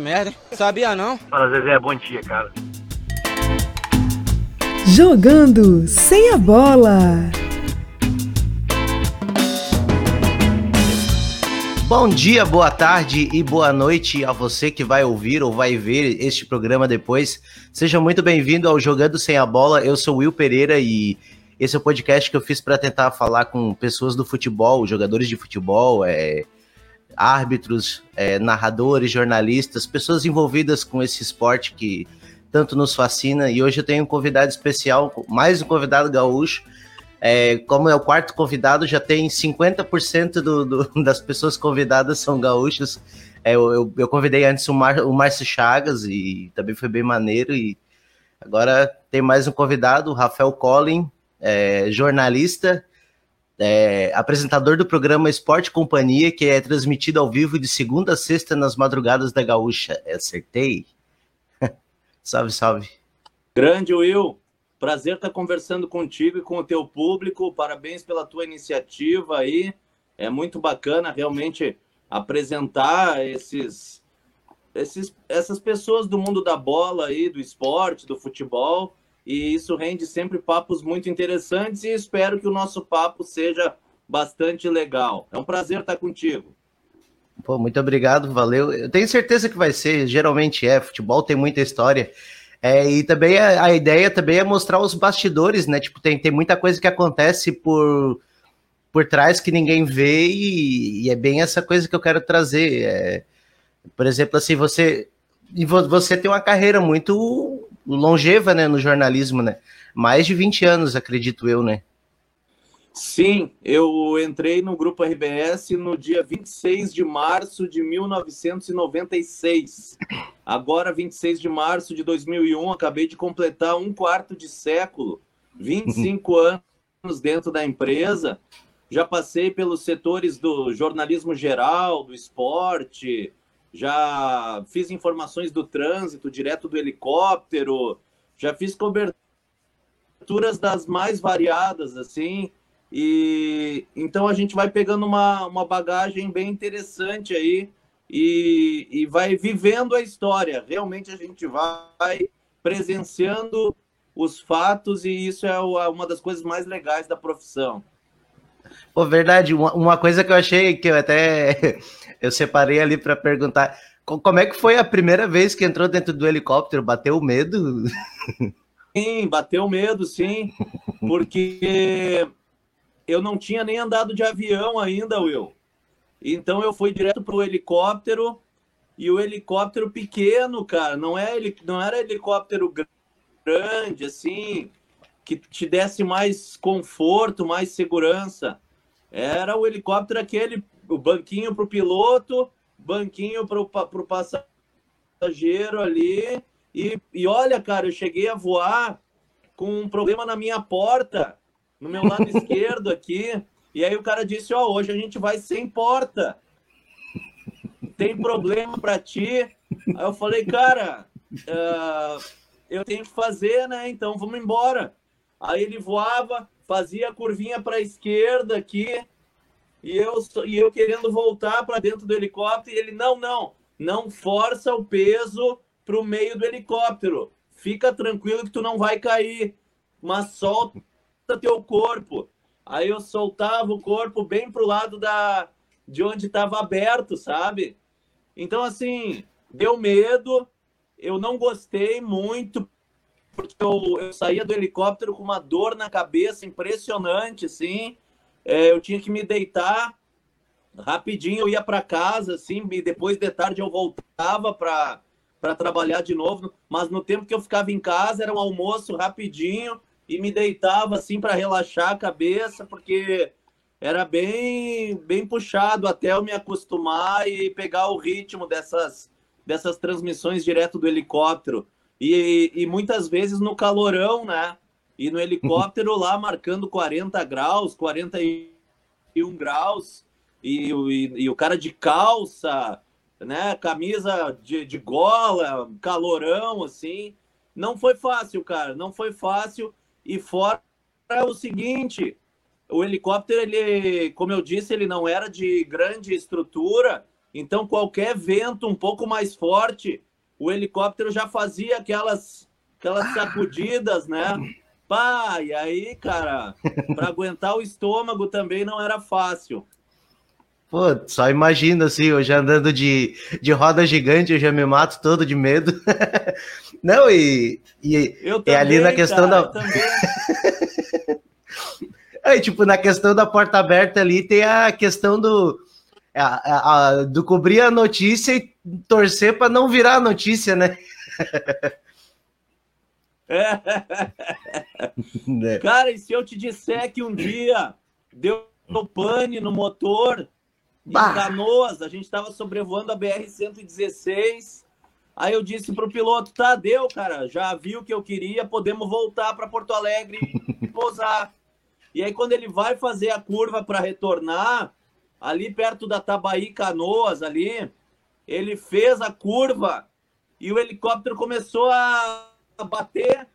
merda, sabia não? Fala, Zezé, bom dia, cara. Jogando sem a bola. Bom dia, boa tarde e boa noite a você que vai ouvir ou vai ver este programa depois. Seja muito bem-vindo ao Jogando Sem a Bola. Eu sou Will Pereira e esse é o podcast que eu fiz para tentar falar com pessoas do futebol, jogadores de futebol, é, árbitros, é, narradores, jornalistas, pessoas envolvidas com esse esporte que tanto nos fascina. E hoje eu tenho um convidado especial, mais um convidado gaúcho é, como é o quarto convidado, já tem 50% do, do, das pessoas convidadas são gaúchos. É, eu, eu, convidei antes o, Mar, o Márcio Chagas e também foi bem maneiro. E agora tem mais um convidado, o Rafael Collin, é, jornalista, é, apresentador do programa Esporte Companhia, que é transmitido ao vivo de segunda a sexta nas madrugadas da Gaúcha. Acertei? salve, salve. Grande Will, Prazer estar conversando contigo e com o teu público. Parabéns pela tua iniciativa aí. É muito bacana realmente apresentar esses, esses, essas pessoas do mundo da bola aí, do esporte, do futebol. E isso rende sempre papos muito interessantes e espero que o nosso papo seja bastante legal. É um prazer estar contigo. Pô, muito obrigado, valeu. Eu tenho certeza que vai ser, geralmente é. Futebol tem muita história. É, e também a, a, ideia também é mostrar os bastidores, né? Tipo, tem, tem muita coisa que acontece por, por trás que ninguém vê, e, e é bem essa coisa que eu quero trazer. É, por exemplo, assim, você. Você tem uma carreira muito longeva, né, no jornalismo, né? Mais de 20 anos, acredito eu, né? Sim, eu entrei no Grupo RBS no dia 26 de março de 1996. Agora, 26 de março de 2001, acabei de completar um quarto de século, 25 anos dentro da empresa. Já passei pelos setores do jornalismo geral, do esporte, já fiz informações do trânsito direto do helicóptero, já fiz coberturas das mais variadas, assim. E então a gente vai pegando uma, uma bagagem bem interessante aí e, e vai vivendo a história. Realmente a gente vai presenciando os fatos e isso é uma das coisas mais legais da profissão. Pô, verdade, uma, uma coisa que eu achei que eu até eu separei ali para perguntar, como é que foi a primeira vez que entrou dentro do helicóptero? Bateu medo? Sim, bateu medo, sim, porque eu não tinha nem andado de avião ainda, Will. Então eu fui direto para o helicóptero e o helicóptero pequeno, cara, não é não era helicóptero grande assim que te desse mais conforto, mais segurança. Era o helicóptero aquele, o banquinho para o piloto, banquinho para o passageiro ali. E, e olha, cara, eu cheguei a voar com um problema na minha porta no meu lado esquerdo aqui. E aí o cara disse: Ó, oh, hoje a gente vai sem porta. Tem problema para ti? Aí eu falei: Cara, uh, eu tenho que fazer, né? Então vamos embora. Aí ele voava, fazia a curvinha para a esquerda aqui. E eu, e eu querendo voltar para dentro do helicóptero. E ele: Não, não, não força o peso para o meio do helicóptero. Fica tranquilo que tu não vai cair. Mas solta teu corpo. Aí eu soltava o corpo bem pro lado da de onde estava aberto, sabe? Então, assim, deu medo. Eu não gostei muito, porque eu, eu saía do helicóptero com uma dor na cabeça impressionante, assim. É, eu tinha que me deitar rapidinho, eu ia para casa, assim, e depois de tarde eu voltava para trabalhar de novo. Mas no tempo que eu ficava em casa, era um almoço rapidinho e me deitava assim para relaxar a cabeça, porque era bem bem puxado até eu me acostumar e pegar o ritmo dessas dessas transmissões direto do helicóptero. E, e muitas vezes no calorão, né? E no helicóptero lá marcando 40 graus, 41 graus, e, e, e o cara de calça, né? Camisa de, de gola, calorão, assim. Não foi fácil, cara, não foi fácil. E fora o seguinte, o helicóptero, ele, como eu disse, ele não era de grande estrutura, Então, qualquer vento um pouco mais forte, o helicóptero já fazia aquelas, aquelas sacudidas, né? Pá, e aí, cara, para aguentar o estômago também não era fácil. Pô, só imagina assim, eu já andando de, de roda gigante, eu já me mato todo de medo. Não, e, e, eu também, ali na questão cara, da. é, tipo, na questão da porta aberta ali tem a questão do. A, a, a, do cobrir a notícia e torcer para não virar notícia, né? É. Cara, e se eu te disser que um dia deu pane no motor em Canoas, a gente estava sobrevoando a BR-116, aí eu disse pro piloto, tá, deu, cara, já viu o que eu queria, podemos voltar para Porto Alegre e pousar. E aí quando ele vai fazer a curva para retornar, ali perto da Tabaí Canoas, ali, ele fez a curva e o helicóptero começou a bater.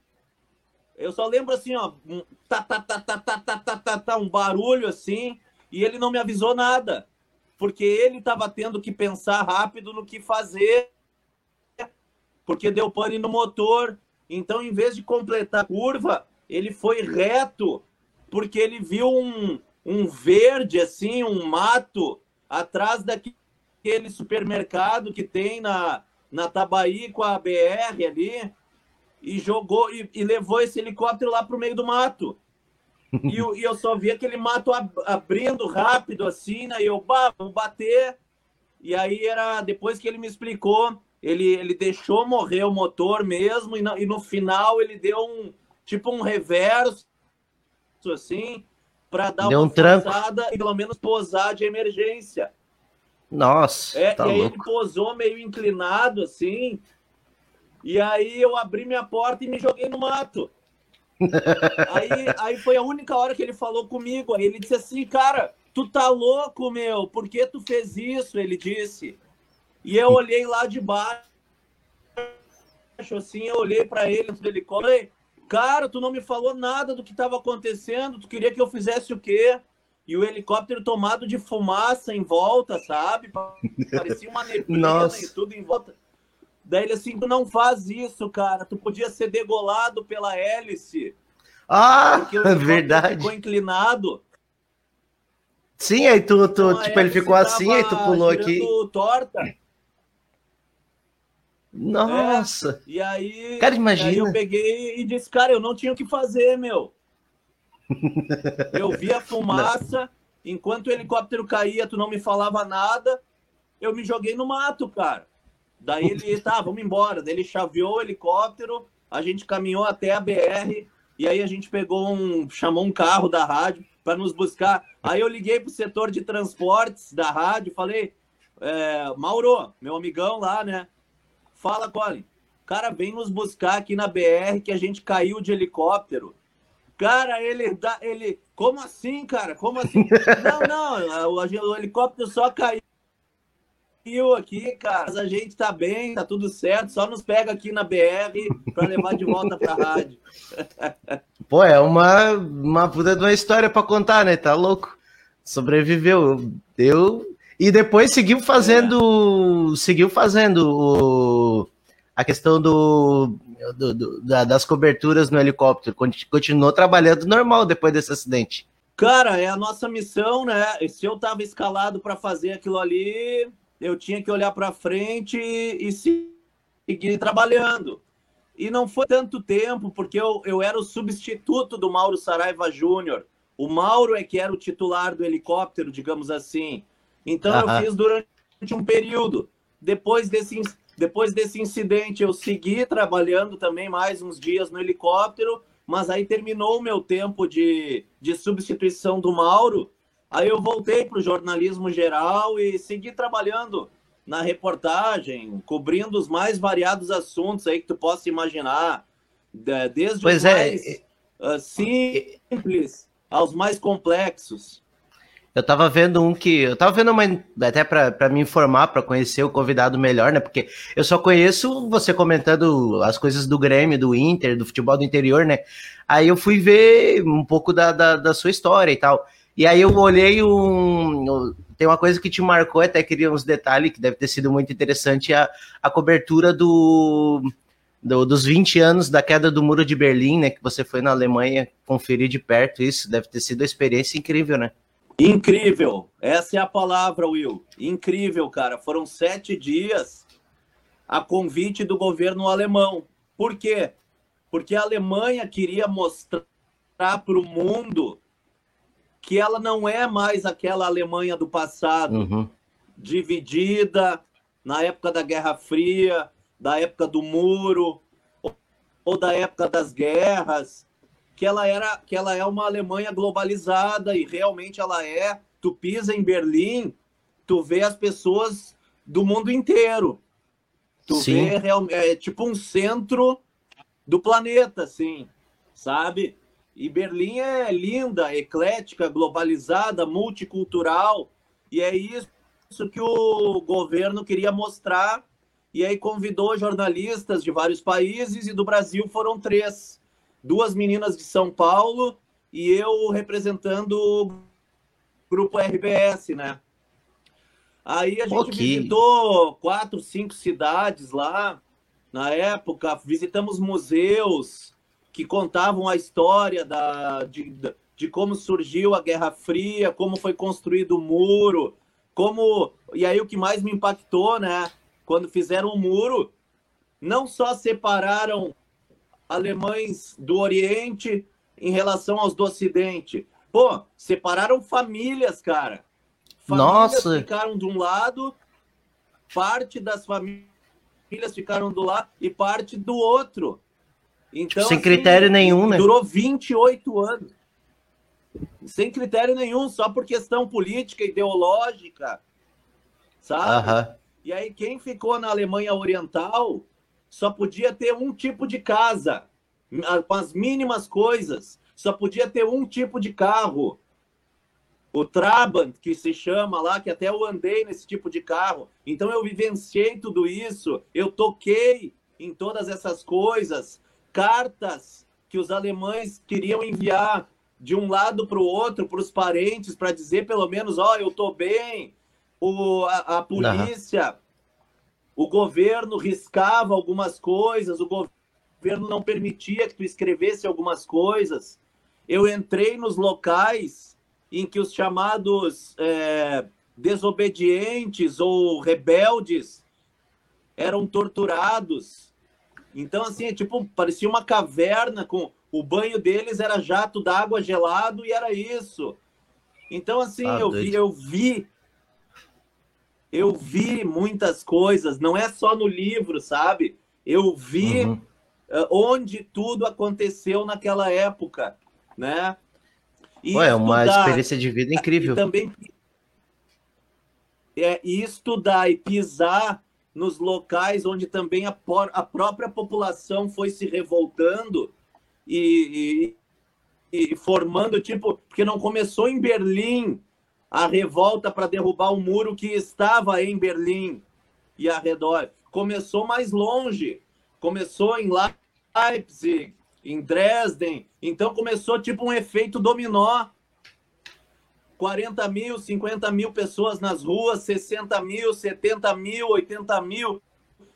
Eu só lembro assim, ó, um, tá, tá, tá, tá, tá, tá, tá, tá, tá, um barulho assim, e ele não me avisou nada, porque ele estava tendo que pensar rápido no que fazer, porque deu pane no motor. Então, em vez de completar a curva, ele foi reto, porque ele viu um, um verde, assim, um mato, atrás daquele supermercado que tem na, na Tabaí com a BR ali e jogou e, e levou esse helicóptero lá para o meio do mato. E, e, eu só vi aquele mato ab, abrindo rápido assim, né? E eu, vou bater. E aí era depois que ele me explicou, ele, ele deixou morrer o motor mesmo, e no, e no final ele deu um tipo um reverso assim para dar deu uma um tranco. e pelo menos posar de emergência. Nossa, é, tá e aí louco. ele posou meio inclinado assim, e aí eu abri minha porta e me joguei no mato. aí, aí foi a única hora que ele falou comigo. Aí ele disse assim, cara, tu tá louco, meu? Por que tu fez isso? Ele disse. E eu olhei lá de baixo, assim, eu olhei para ele do helicóptero. Cara, tu não me falou nada do que estava acontecendo. Tu queria que eu fizesse o quê? E o helicóptero tomado de fumaça em volta, sabe? Parecia uma neblina e tudo em volta. Daí ele assim, tu não faz isso, cara. Tu podia ser degolado pela hélice. Ah, helicóptero verdade. ficou inclinado. Sim, aí tu, tu Então, tipo, ele ficou assim, aí tu pulou aqui. torta. Nossa. E aí, Cara, imagina. aí eu peguei e disse, cara, eu não tinha o que fazer, meu. Eu vi a fumaça, enquanto o helicóptero caía, tu não me falava nada, eu me joguei no mato, cara. Daí ele, tá, vamos embora. Daí ele chaveou o helicóptero, a gente caminhou até a BR, e aí a gente pegou um, chamou um carro da rádio para nos buscar. Aí eu liguei pro setor de transportes da rádio, falei, é, Mauro, meu amigão lá, né? Fala, Colin. Cara, vem nos buscar aqui na BR que a gente caiu de helicóptero. Cara, ele dá, ele, como assim, cara? Como assim? não, não, o, o helicóptero só caiu aqui, cara. A gente tá bem, tá tudo certo. Só nos pega aqui na BR para levar de volta pra rádio. Pô, é uma, uma puta de uma história pra contar, né? Tá louco. Sobreviveu. Eu. E depois seguiu fazendo. Seguiu fazendo o, a questão do, do- do- da- das coberturas no helicóptero. Conti- Continuou trabalhando normal depois desse acidente. Cara, é a nossa missão, né? E Se eu tava escalado para fazer aquilo ali, eu tinha que olhar para frente e se- seguir trabalhando. E não foi tanto tempo, porque eu, eu era o substituto do Mauro Saraiva Júnior. O Mauro é que era o titular do helicóptero, digamos assim. Então Aham. eu fiz durante um período. Depois desse, depois desse incidente, eu segui trabalhando também mais uns dias no helicóptero, mas aí terminou o meu tempo de, de substituição do Mauro. Aí eu voltei para o jornalismo geral e segui trabalhando na reportagem, cobrindo os mais variados assuntos aí que tu possa imaginar, de- desde Pois os é, mais ah, simples aos mais complexos. Eu tava vendo um que. Eu tava vendo uma. Até pra me informar, pra conhecer o convidado melhor, né? Porque eu só conheço você comentando as coisas do Grêmio, do Inter, do futebol do interior, né? Aí eu fui ver um pouco da, da, da sua história e tal. E aí eu olhei um. tem uma coisa que te marcou, até queria uns detalhes que deve ter sido muito interessante, a, a cobertura do, do, dos 20 anos da queda do Muro de Berlim, né? Que você foi na Alemanha conferir de perto isso, deve ter sido uma experiência incrível, né? Incrível, essa é a palavra, Will. Incrível, cara. Foram sete dias a convite do governo alemão. Por quê? Porque a Alemanha queria mostrar para o mundo que ela não é mais aquela Alemanha do passado, uhum. dividida na época da Guerra Fria, da época do Muro, ou da época das guerras, que ela era, que ela é uma Alemanha globalizada e realmente ela é. Tu pisa em Berlim, tu vê as pessoas do mundo inteiro. Tu Sim. vê é tipo um centro do planeta, assim, sabe? E Berlim é linda, eclética, globalizada, multicultural, e é isso que o governo queria mostrar. E aí convidou jornalistas de vários países e do Brasil foram três duas meninas de São Paulo e eu representando o grupo RBS, né? Aí a gente okay. visitou quatro, cinco cidades lá na época, visitamos museus que contavam a história da, de, de como surgiu a Guerra Fria, como foi construído o muro, como. E aí o que mais me impactou, né? Quando fizeram o muro, não só separaram alemães do Oriente em relação aos do Ocidente. Pô, separaram famílias, cara. Famílias Nossa. ficaram de um lado, parte das famílias ficaram do lado e parte do outro. Então, sem assim, critério nenhum, né? Durou 28 anos. Sem critério nenhum, só por questão política, ideológica. Sabe? Uh -huh. E aí, quem ficou na Alemanha Oriental só podia ter um tipo de casa, com as mínimas coisas. Só podia ter um tipo de carro. O Trabant, que se chama lá, que até eu andei nesse tipo de carro. Então eu vivenciei tudo isso, eu toquei em todas essas coisas. Cartas que os alemães queriam enviar de um lado para o outro, para os parentes, para dizer pelo menos, ó, oh, eu tô bem. O, a, a polícia o governo riscava algumas coisas, o governo não permitia que tu escrevesse algumas coisas. Eu entrei nos locais em que os chamados é, desobedientes ou rebeldes eram torturados. Então, assim, é tipo, parecia uma caverna com o banho deles era jato d'água gelado e era isso. Então, assim, ah, eu, vi, eu vi eu vi muitas coisas, não é só no livro, sabe? Eu vi uhum. uh, onde tudo aconteceu naquela época, né? E Ué, é uma experiência de vida incrível. E também é, e estudar e pisar nos locais onde também a, a própria população foi se revoltando e, e, e formando, tipo, porque não começou em Berlim, a revolta para derrubar o muro que estava em Berlim e arredor. Começou mais longe, começou em Leipzig, em Dresden. Então começou tipo um efeito dominó. 40 mil, 50 mil pessoas nas ruas, 60 mil, 70 mil, 80 mil.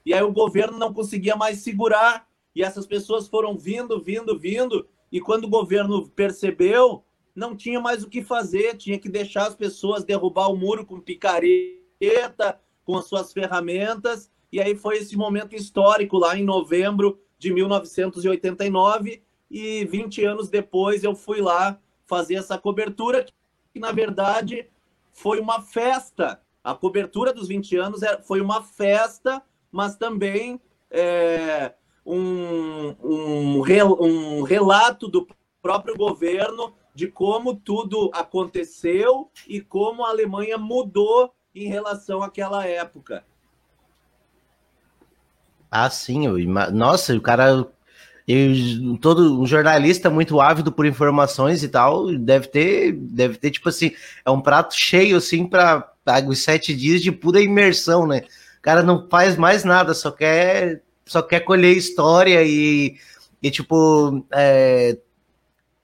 E aí o governo não conseguia mais segurar. E essas pessoas foram vindo, vindo, vindo. E quando o governo percebeu, não tinha mais o que fazer, tinha que deixar as pessoas derrubar o muro com picareta, com as suas ferramentas, e aí foi esse momento histórico lá em novembro de 1989, e 20 anos depois eu fui lá fazer essa cobertura, que na verdade foi uma festa. A cobertura dos 20 anos é, foi uma festa, mas também é, um, um, um relato do próprio governo de como tudo aconteceu e como a Alemanha mudou em relação àquela época. Ah, sim. Eu, nossa, o cara. Eu, todo um jornalista muito ávido por informações e tal, deve ter, deve ter, tipo assim, é um prato cheio, assim, para os sete dias de pura imersão, né? O cara não faz mais nada, só quer, só quer colher história e, e tipo, é,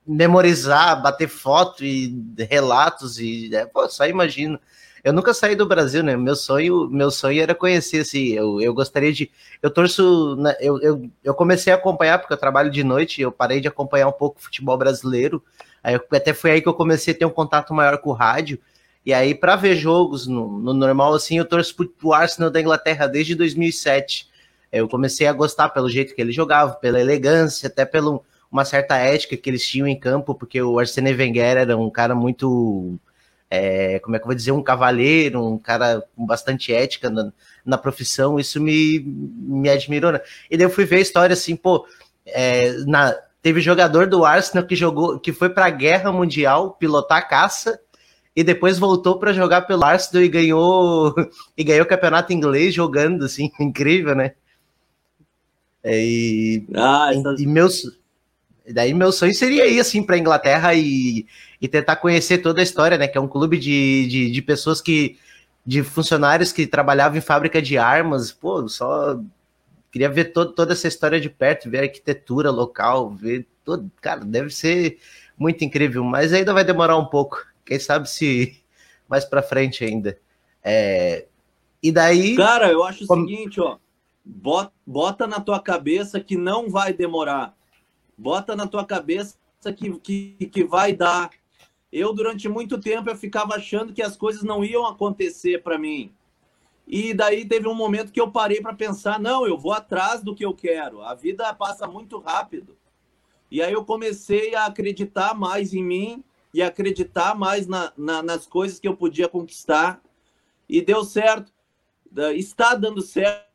memorizar, bater foto e relatos e é, pô, só imagino. eu nunca saí do Brasil, né? Meu sonho, meu sonho era conhecer, assim, eu, eu gostaria de, eu torço, né, eu, eu, eu comecei a acompanhar, porque eu trabalho de noite, eu parei de acompanhar um pouco o futebol brasileiro, aí eu, até foi aí que eu comecei a ter um contato maior com o rádio, e aí para ver jogos no, no, normal, assim, eu torço pro Arsenal da Inglaterra desde 2007, eu comecei a gostar pelo jeito que ele jogava, pela elegância, até pelo uma certa ética que eles tinham em campo, porque o Arsene Wenger era um cara muito é, como é que eu vou dizer, um cavalheiro, um cara com bastante ética na, na profissão, isso me, me admirou, né? E daí eu fui ver a história assim, pô, é, na, teve jogador do Arsenal que jogou, que foi para a Guerra Mundial pilotar caça e depois voltou para jogar pelo Arsenal e ganhou e ganhou o campeonato inglês jogando, assim, incrível, né? É, e, ah, essa... e meus daí meu sonho seria ir assim para Inglaterra e e tentar conhecer toda a história, né? Que é um clube de, de, de pessoas que. de funcionários que trabalhavam em fábrica de armas. Pô, só queria ver todo, toda essa história de perto, ver a arquitetura local, ver todo. Cara, deve ser muito incrível, mas ainda vai demorar um pouco. Quem sabe se mais para frente ainda. É... E daí. Cara, eu acho como... o seguinte, ó. Bota, bota na tua cabeça que não vai demorar. Bota na tua cabeça que, que, que vai dar. Eu, durante muito tempo, eu ficava achando que as coisas não iam acontecer para mim. E daí teve um momento que eu parei para pensar, não, eu vou atrás do que eu quero. A vida passa muito rápido. E aí eu comecei a acreditar mais em mim e acreditar mais na, na, nas coisas que eu podia conquistar. E deu certo. Está dando certo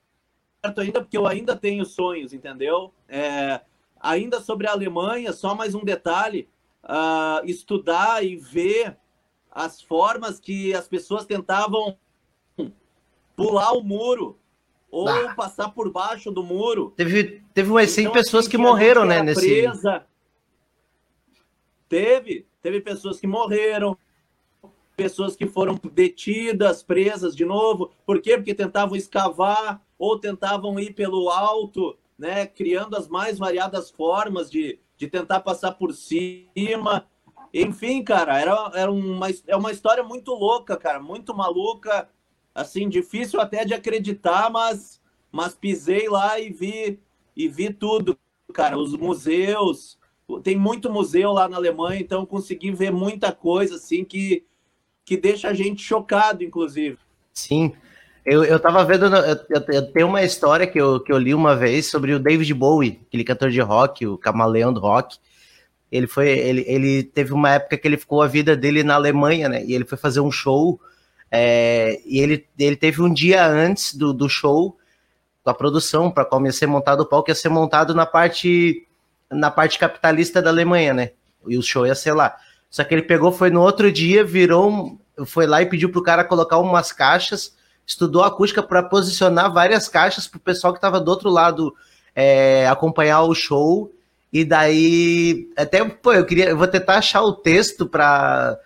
ainda, porque eu ainda tenho sonhos, entendeu? É, ainda sobre a Alemanha, só mais um detalhe uh, estudar e ver as formas que as pessoas tentavam pular o muro ou ah. passar por baixo do muro. Teve, teve umas 100 então, pessoas assim, que morreram, né, nesse... Presa. Teve, teve pessoas que morreram, pessoas que foram detidas, presas de novo. Por quê? Porque tentavam escavar ou tentavam ir pelo alto, né, criando as mais variadas formas de, de tentar passar por cima. Enfim, cara, era, era uma, é uma história muito louca, cara, muito maluca, assim, difícil até de acreditar, mas, mas pisei lá e vi, e vi tudo, cara, os museus, tem muito museu lá na Alemanha, então consegui ver muita coisa, assim, que, que deixa a gente chocado, inclusive. Sim, eu, eu tava vendo, eu, eu, tenho uma história que eu, que eu li uma vez sobre o David Bowie, aquele cantor de rock, o camaleão do rock. Ele foi, ele, ele teve uma época que ele ficou a vida dele na Alemanha, né? E ele foi fazer um show, é, e ele, ele teve um dia antes do, do show, com a produção, para como ia ser montado o palco, ia ser montado na parte, na parte capitalista da Alemanha, né? E o show ia ser lá. Só que ele pegou, foi no outro dia, virou, foi lá e pediu pro cara colocar umas caixas estudou acústica para posicionar várias caixas para o pessoal que estava do outro lado é, acompanhar o show. E daí, até, pô, eu queria, eu vou tentar achar o texto para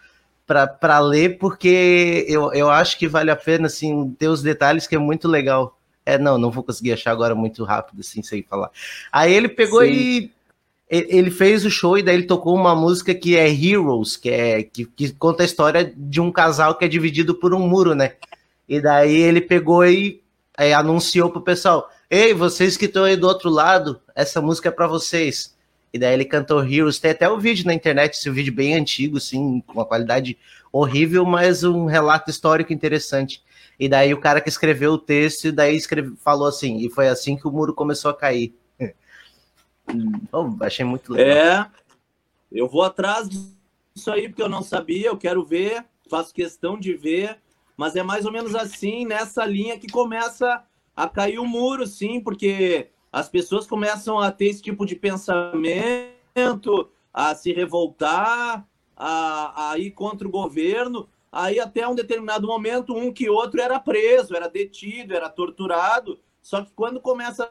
para ler, porque eu, eu acho que vale a pena, assim, ter os detalhes que é muito legal. É, não, não vou conseguir achar agora muito rápido, assim, sem falar. Aí ele pegou Sim. e ele fez o show e daí ele tocou uma música que é Heroes, que é que, que conta a história de um casal que é dividido por um muro, né? E daí ele pegou e aí, anunciou pro pessoal: Ei, vocês que estão aí do outro lado, essa música é para vocês. E daí ele cantou Heroes. Tem até o um vídeo na internet, esse vídeo bem antigo, assim, com uma qualidade horrível, mas um relato histórico interessante. E daí o cara que escreveu o texto, daí escreve, falou assim, e foi assim que o muro começou a cair. oh, achei muito legal. É, eu vou atrás disso aí, porque eu não sabia, eu quero ver, faço questão de ver. Mas é mais ou menos assim, nessa linha que começa a cair o muro, sim, porque as pessoas começam a ter esse tipo de pensamento, a se revoltar, a, a ir contra o governo. Aí, até um determinado momento, um que outro era preso, era detido, era torturado. Só que quando começa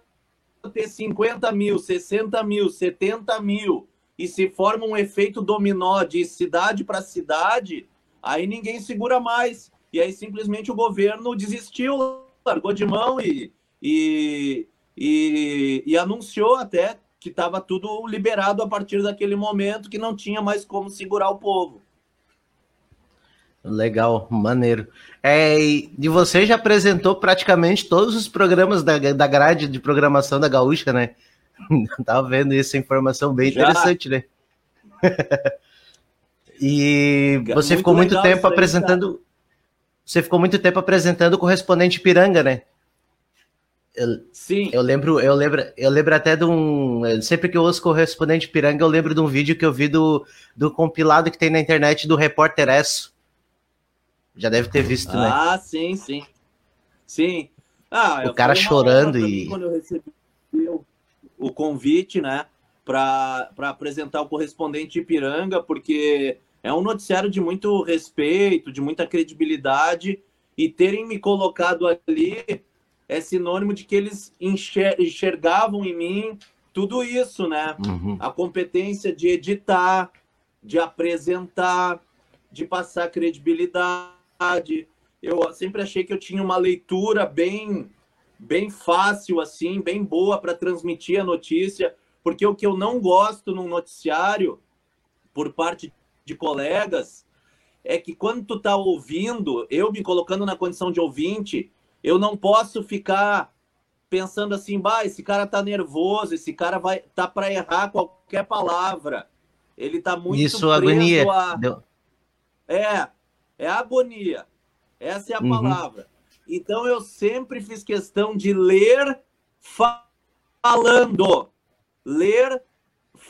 a ter 50 mil, 60 mil, 70 mil, e se forma um efeito dominó de cidade para cidade, aí ninguém segura mais e aí simplesmente o governo desistiu, largou de mão e, e, e, e anunciou até que estava tudo liberado a partir daquele momento, que não tinha mais como segurar o povo. Legal, maneiro. É, e você já apresentou praticamente todos os programas da, da grade de programação da Gaúcha, né? Tava vendo essa informação bem já. interessante, né? e você muito ficou muito tempo apresentando. Você ficou muito tempo apresentando o correspondente Piranga, né? Eu, Sim. Eu lembro, eu lembro, eu lembro até de um. Sempre que eu ouço correspondente Piranga, eu lembro de um vídeo que eu vi do, do compilado que tem na internet do repórter Esso já deve ter visto, ah, né? Ah, sim, sim. Sim. Ah, o cara chorando e. Quando eu recebi o, o convite, né, para apresentar o correspondente Ipiranga, porque é um noticiário de muito respeito, de muita credibilidade, e terem me colocado ali é sinônimo de que eles enxergavam em mim tudo isso, né? Uhum. A competência de editar, de apresentar, de passar credibilidade eu sempre achei que eu tinha uma leitura bem bem fácil assim, bem boa para transmitir a notícia, porque o que eu não gosto num noticiário por parte de colegas é que quando tu tá ouvindo, eu me colocando na condição de ouvinte, eu não posso ficar pensando assim, bah, esse cara tá nervoso, esse cara vai tá para errar qualquer palavra. Ele tá muito Isso agonia. A... É, é agonia. Essa é a uhum. palavra. Então eu sempre fiz questão de ler falando. Ler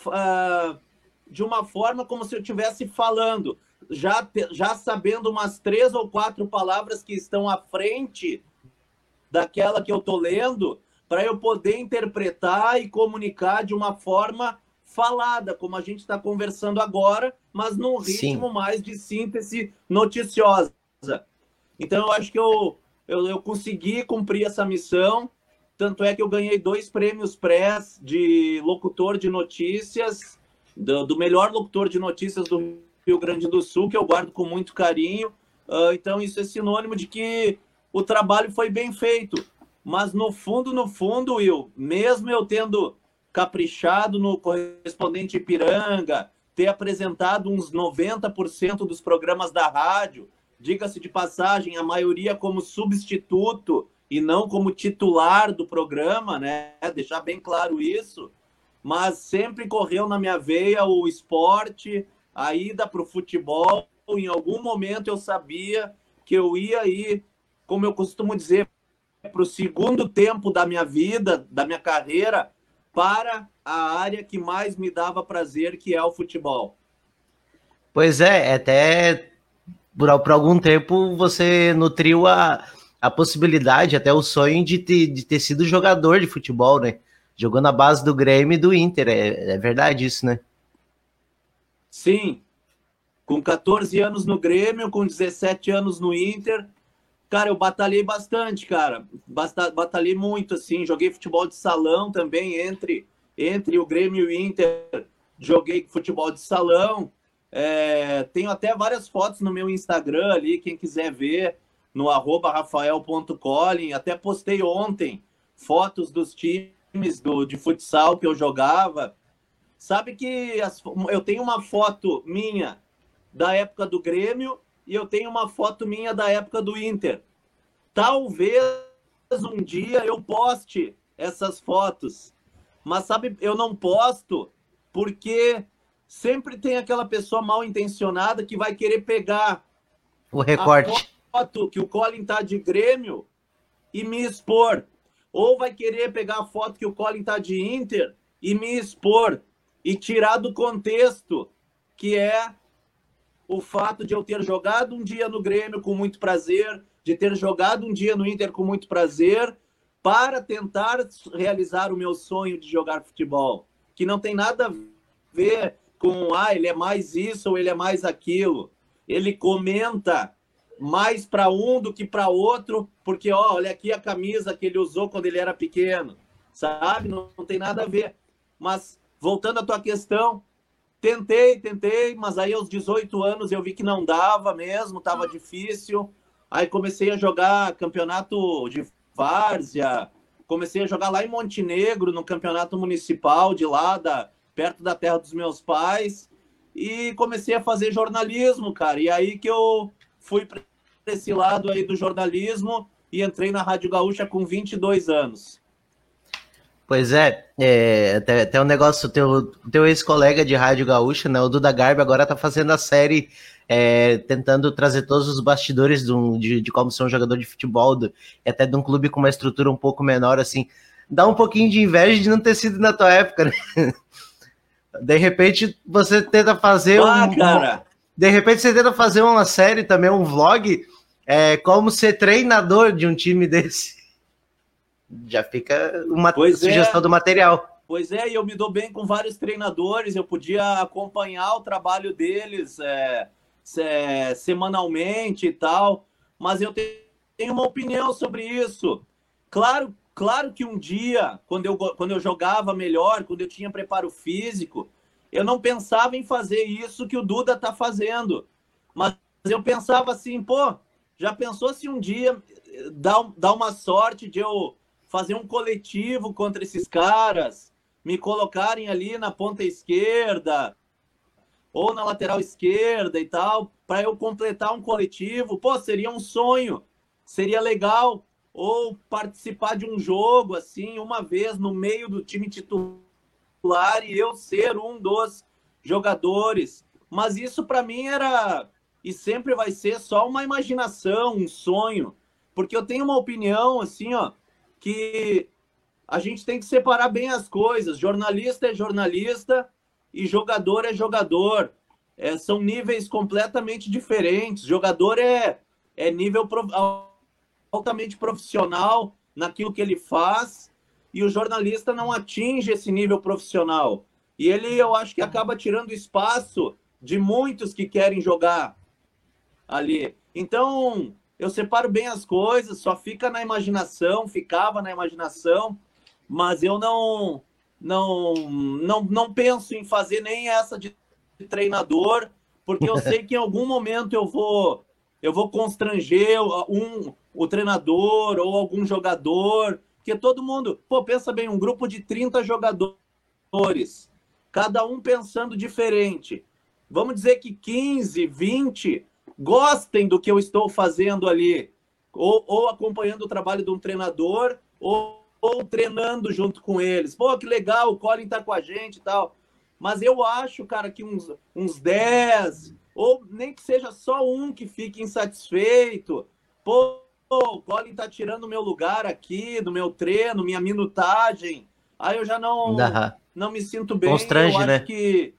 uh, de uma forma como se eu estivesse falando, já, já sabendo umas três ou quatro palavras que estão à frente daquela que eu estou lendo, para eu poder interpretar e comunicar de uma forma falada, como a gente está conversando agora, mas num ritmo Sim. mais de síntese noticiosa. Então, eu acho que eu, eu, eu, consegui cumprir essa missão. Tanto é que eu ganhei dois prêmios press de locutor de notícias, do, do, melhor locutor de notícias do Rio Grande do Sul, que eu guardo com muito carinho. Uh, então, isso é sinônimo de que o trabalho foi bem feito. Mas, no fundo, no fundo, Will, mesmo eu tendo caprichado no correspondente Ipiranga, ter apresentado uns 90% dos programas da rádio, diga-se de passagem, a maioria como substituto e não como titular do programa, né? Deixar bem claro isso. Mas sempre correu na minha veia o esporte, a ida para o futebol. Em algum momento eu sabia que eu ia ir, como eu costumo dizer, para o segundo tempo da minha vida, da minha carreira, para a área que mais me dava prazer, que é o futebol. Pois é, até por, por algum tempo você nutriu a, a possibilidade, até o sonho de ter, de ter sido jogador de futebol, né? Jogou na base do Grêmio e do Inter, é, é verdade isso, né? Sim, com 14 anos no Grêmio, com 17 anos no Inter, Cara, eu batalhei bastante, cara. Batalhei muito, assim. Joguei futebol de salão também entre, entre o Grêmio e o Inter. Joguei futebol de salão. É, tenho até várias fotos no meu Instagram ali, quem quiser ver, no arroba rafael.colin. Até postei ontem fotos dos times do, de futsal que eu jogava. Sabe que as, eu tenho uma foto minha da época do Grêmio e eu tenho uma foto minha da época do Inter. Talvez um dia eu poste essas fotos, mas sabe, eu não posto porque sempre tem aquela pessoa mal intencionada que vai querer pegar o recorte. A foto que o Colin tá de Grêmio e me expor. Ou vai querer pegar a foto que o Colin tá de Inter e me expor e tirar do contexto que é o fato de eu ter jogado um dia no Grêmio com muito prazer, de ter jogado um dia no Inter com muito prazer, para tentar realizar o meu sonho de jogar futebol, que não tem nada a ver com ah, ele é mais isso ou ele é mais aquilo. Ele comenta mais para um do que para outro, porque ó, olha aqui a camisa que ele usou quando ele era pequeno, sabe? Não, não tem nada a ver. Mas voltando à tua questão, Tentei, tentei, mas aí aos 18 anos eu vi que não dava mesmo, estava difícil. Aí comecei a jogar campeonato de várzea, comecei a jogar lá em Montenegro, no campeonato municipal de lá, da, perto da terra dos meus pais, e comecei a fazer jornalismo, cara. E aí que eu fui para esse lado aí do jornalismo e entrei na Rádio Gaúcha com 22 anos. Pois é, é até, até um negócio, teu, teu ex-colega de Rádio Gaúcha, né, o Duda Garbi, agora tá fazendo a série é, tentando trazer todos os bastidores do, de, de como ser um jogador de futebol, do, e até de um clube com uma estrutura um pouco menor, assim. Dá um pouquinho de inveja de não ter sido na tua época, né? De repente você tenta fazer ah, um. Cara. De repente você tenta fazer uma série também, um vlog, é, como ser treinador de um time desse já fica uma pois é. sugestão é. do material. Pois é, e eu me dou bem com vários treinadores, eu podia acompanhar o trabalho deles é, é, semanalmente e tal, mas eu tenho uma opinião sobre isso. Claro, claro que um dia, quando eu, quando eu jogava melhor, quando eu tinha preparo físico, eu não pensava em fazer isso que o Duda está fazendo. Mas eu pensava assim, pô, já pensou se um dia dá, dá uma sorte de eu fazer um coletivo contra esses caras, me colocarem ali na ponta esquerda ou na lateral esquerda e tal, para eu completar um coletivo. Pô, seria um sonho, seria legal. Ou participar de um jogo assim, uma vez no meio do time titular e eu ser um dos jogadores. Mas isso para mim era e sempre vai ser só uma imaginação, um sonho, porque eu tenho uma opinião assim, ó, que a gente tem que separar bem as coisas. Jornalista é jornalista e jogador é jogador. É, são níveis completamente diferentes. Jogador é, é nível altamente profissional naquilo que ele faz e o jornalista não atinge esse nível profissional. E ele, eu acho que acaba tirando espaço de muitos que querem jogar ali. Então, eu separo bem as coisas, só fica na imaginação, ficava na imaginação, mas eu não não não, não penso em fazer nem essa de treinador, porque eu sei que em algum momento eu vou eu vou constranger um o treinador ou algum jogador, porque todo mundo, pô, pensa bem, um grupo de 30 jogadores, cada um pensando diferente. Vamos dizer que 15, 20 gostem do que eu estou fazendo ali, ou, ou acompanhando o trabalho de um treinador, ou, ou, treinando junto com eles. Pô, que legal, o Colin tá com a gente e tal. Mas eu acho, cara, que uns, uns 10, ou nem que seja só um que fique insatisfeito. Pô, o Colin tá tirando o meu lugar aqui, do meu treino, minha minutagem. Aí eu já não, não me sinto bem. Constrange, eu né? que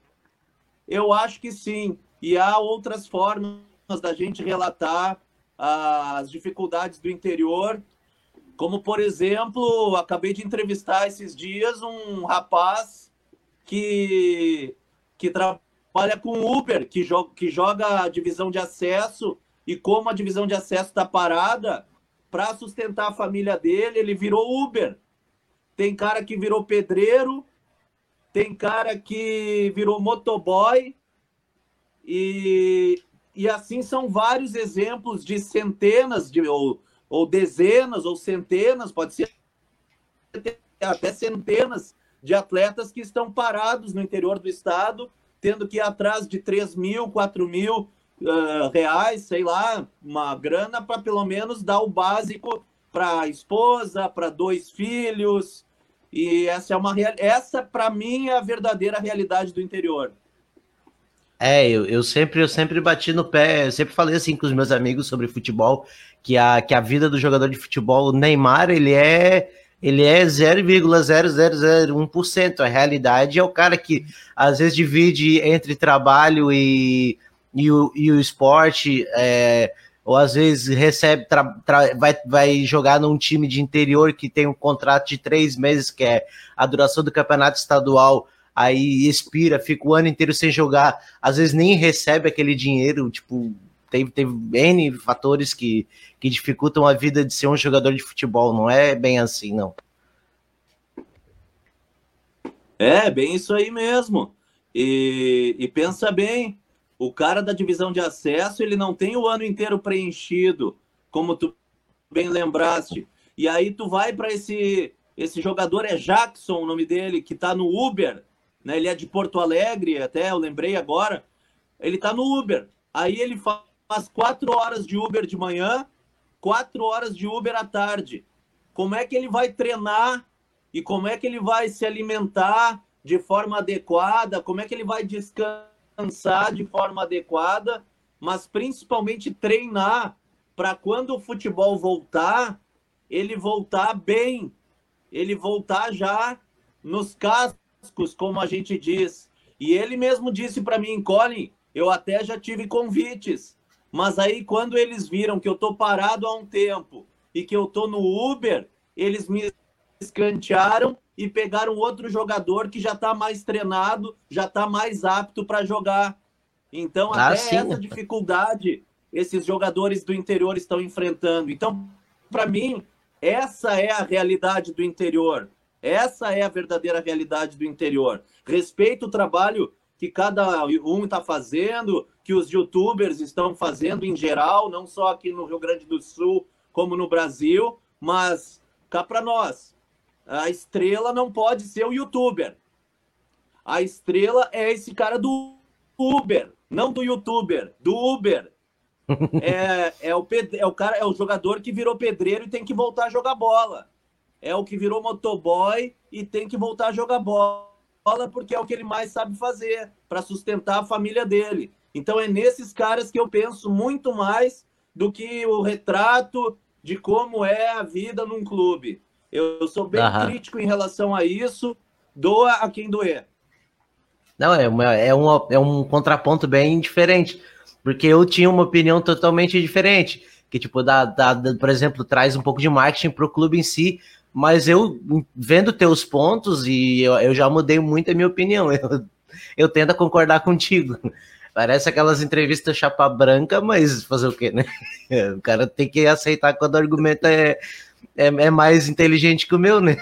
eu acho que sim. E há outras formas da gente relatar as dificuldades do interior, como por exemplo, acabei de entrevistar esses dias um rapaz que, que trabalha com Uber, que, jo que joga a divisão de acesso, e como a divisão de acesso está parada, para sustentar a família dele, ele virou Uber. Tem cara que virou pedreiro, tem cara que virou motoboy, e, e assim são vários exemplos de centenas de, ou, ou dezenas ou centenas, pode ser até centenas de atletas que estão parados no interior do estado, tendo que ir atrás de 3 mil, 4 mil uh, reais, sei lá, uma grana para pelo menos dar o básico para a esposa, para dois filhos. E essa é uma essa para mim é a verdadeira realidade do interior. É, eu, eu, sempre eu sempre bati no pé, eu sempre falei assim com os meus amigos sobre futebol, que a, que a vida do jogador de futebol, o Neymar, ele é ele é 0,0001%. A realidade é o cara que às vezes divide entre trabalho e, e, o, e o esporte, é, ou às vezes recebe, tra, tra, vai, vai jogar num time de interior que tem um contrato de três meses, que é a duração do campeonato estadual aí expira, fica o ano inteiro sem jogar, às vezes nem recebe aquele dinheiro, tipo, teve, teve N fatores que, que dificultam a vida de ser um jogador de futebol, não é bem assim, não. É, bem isso aí mesmo. E, e pensa bem, o cara da divisão de acesso, ele não tem o ano inteiro preenchido, como tu bem lembraste. E aí tu vai para esse esse jogador é Jackson, o nome dele, que está no Uber, né? Ele é de Porto Alegre, até eu lembrei agora. Ele tá no Uber. Aí ele faz quatro horas de Uber de manhã, quatro horas de Uber à tarde. Como é que ele vai treinar e como é que ele vai se alimentar de forma adequada? Como é que ele vai descansar de forma adequada? Mas principalmente treinar para quando o futebol voltar, ele voltar bem, ele voltar já nos cascos, como a gente diz. E ele mesmo disse para mim, Colin, eu até já tive convites, mas aí quando eles viram que eu tô parado há um tempo e que eu tô no Uber, eles me escantearam e pegaram outro jogador que já está mais treinado, já está mais apto para jogar. Então, ah, até sim. essa dificuldade esses jogadores do interior estão enfrentando. Então, para mim, essa é a realidade do interior. Essa é a verdadeira realidade do interior. Respeito o trabalho que cada um está fazendo, que os youtubers estão fazendo em geral, não só aqui no Rio Grande do Sul, como no Brasil, mas cá para nós. A estrela não pode ser o youtuber. A estrela é esse cara do Uber, não do youtuber, do Uber. É, é, o, é o cara, é o jogador que virou pedreiro e tem que voltar a jogar bola. É o que virou motoboy e tem que voltar a jogar bola porque é o que ele mais sabe fazer para sustentar a família dele. Então é nesses caras que eu penso muito mais do que o retrato de como é a vida num clube. Eu, sou bem crítico em relação a isso, doa a quem doer. Não, é, uma, é, um, é um contraponto bem diferente. Porque eu tinha uma opinião totalmente diferente. Que, tipo, dá, dá, por exemplo, traz um pouco de marketing para o clube em si. Mas eu, vendo teus pontos, e eu, eu já mudei muito a minha opinião. Eu, eu tento concordar contigo. Parece aquelas entrevistas chapa branca, mas fazer o quê, né? O cara tem que aceitar quando o argumento é, é, é mais inteligente que o meu, né?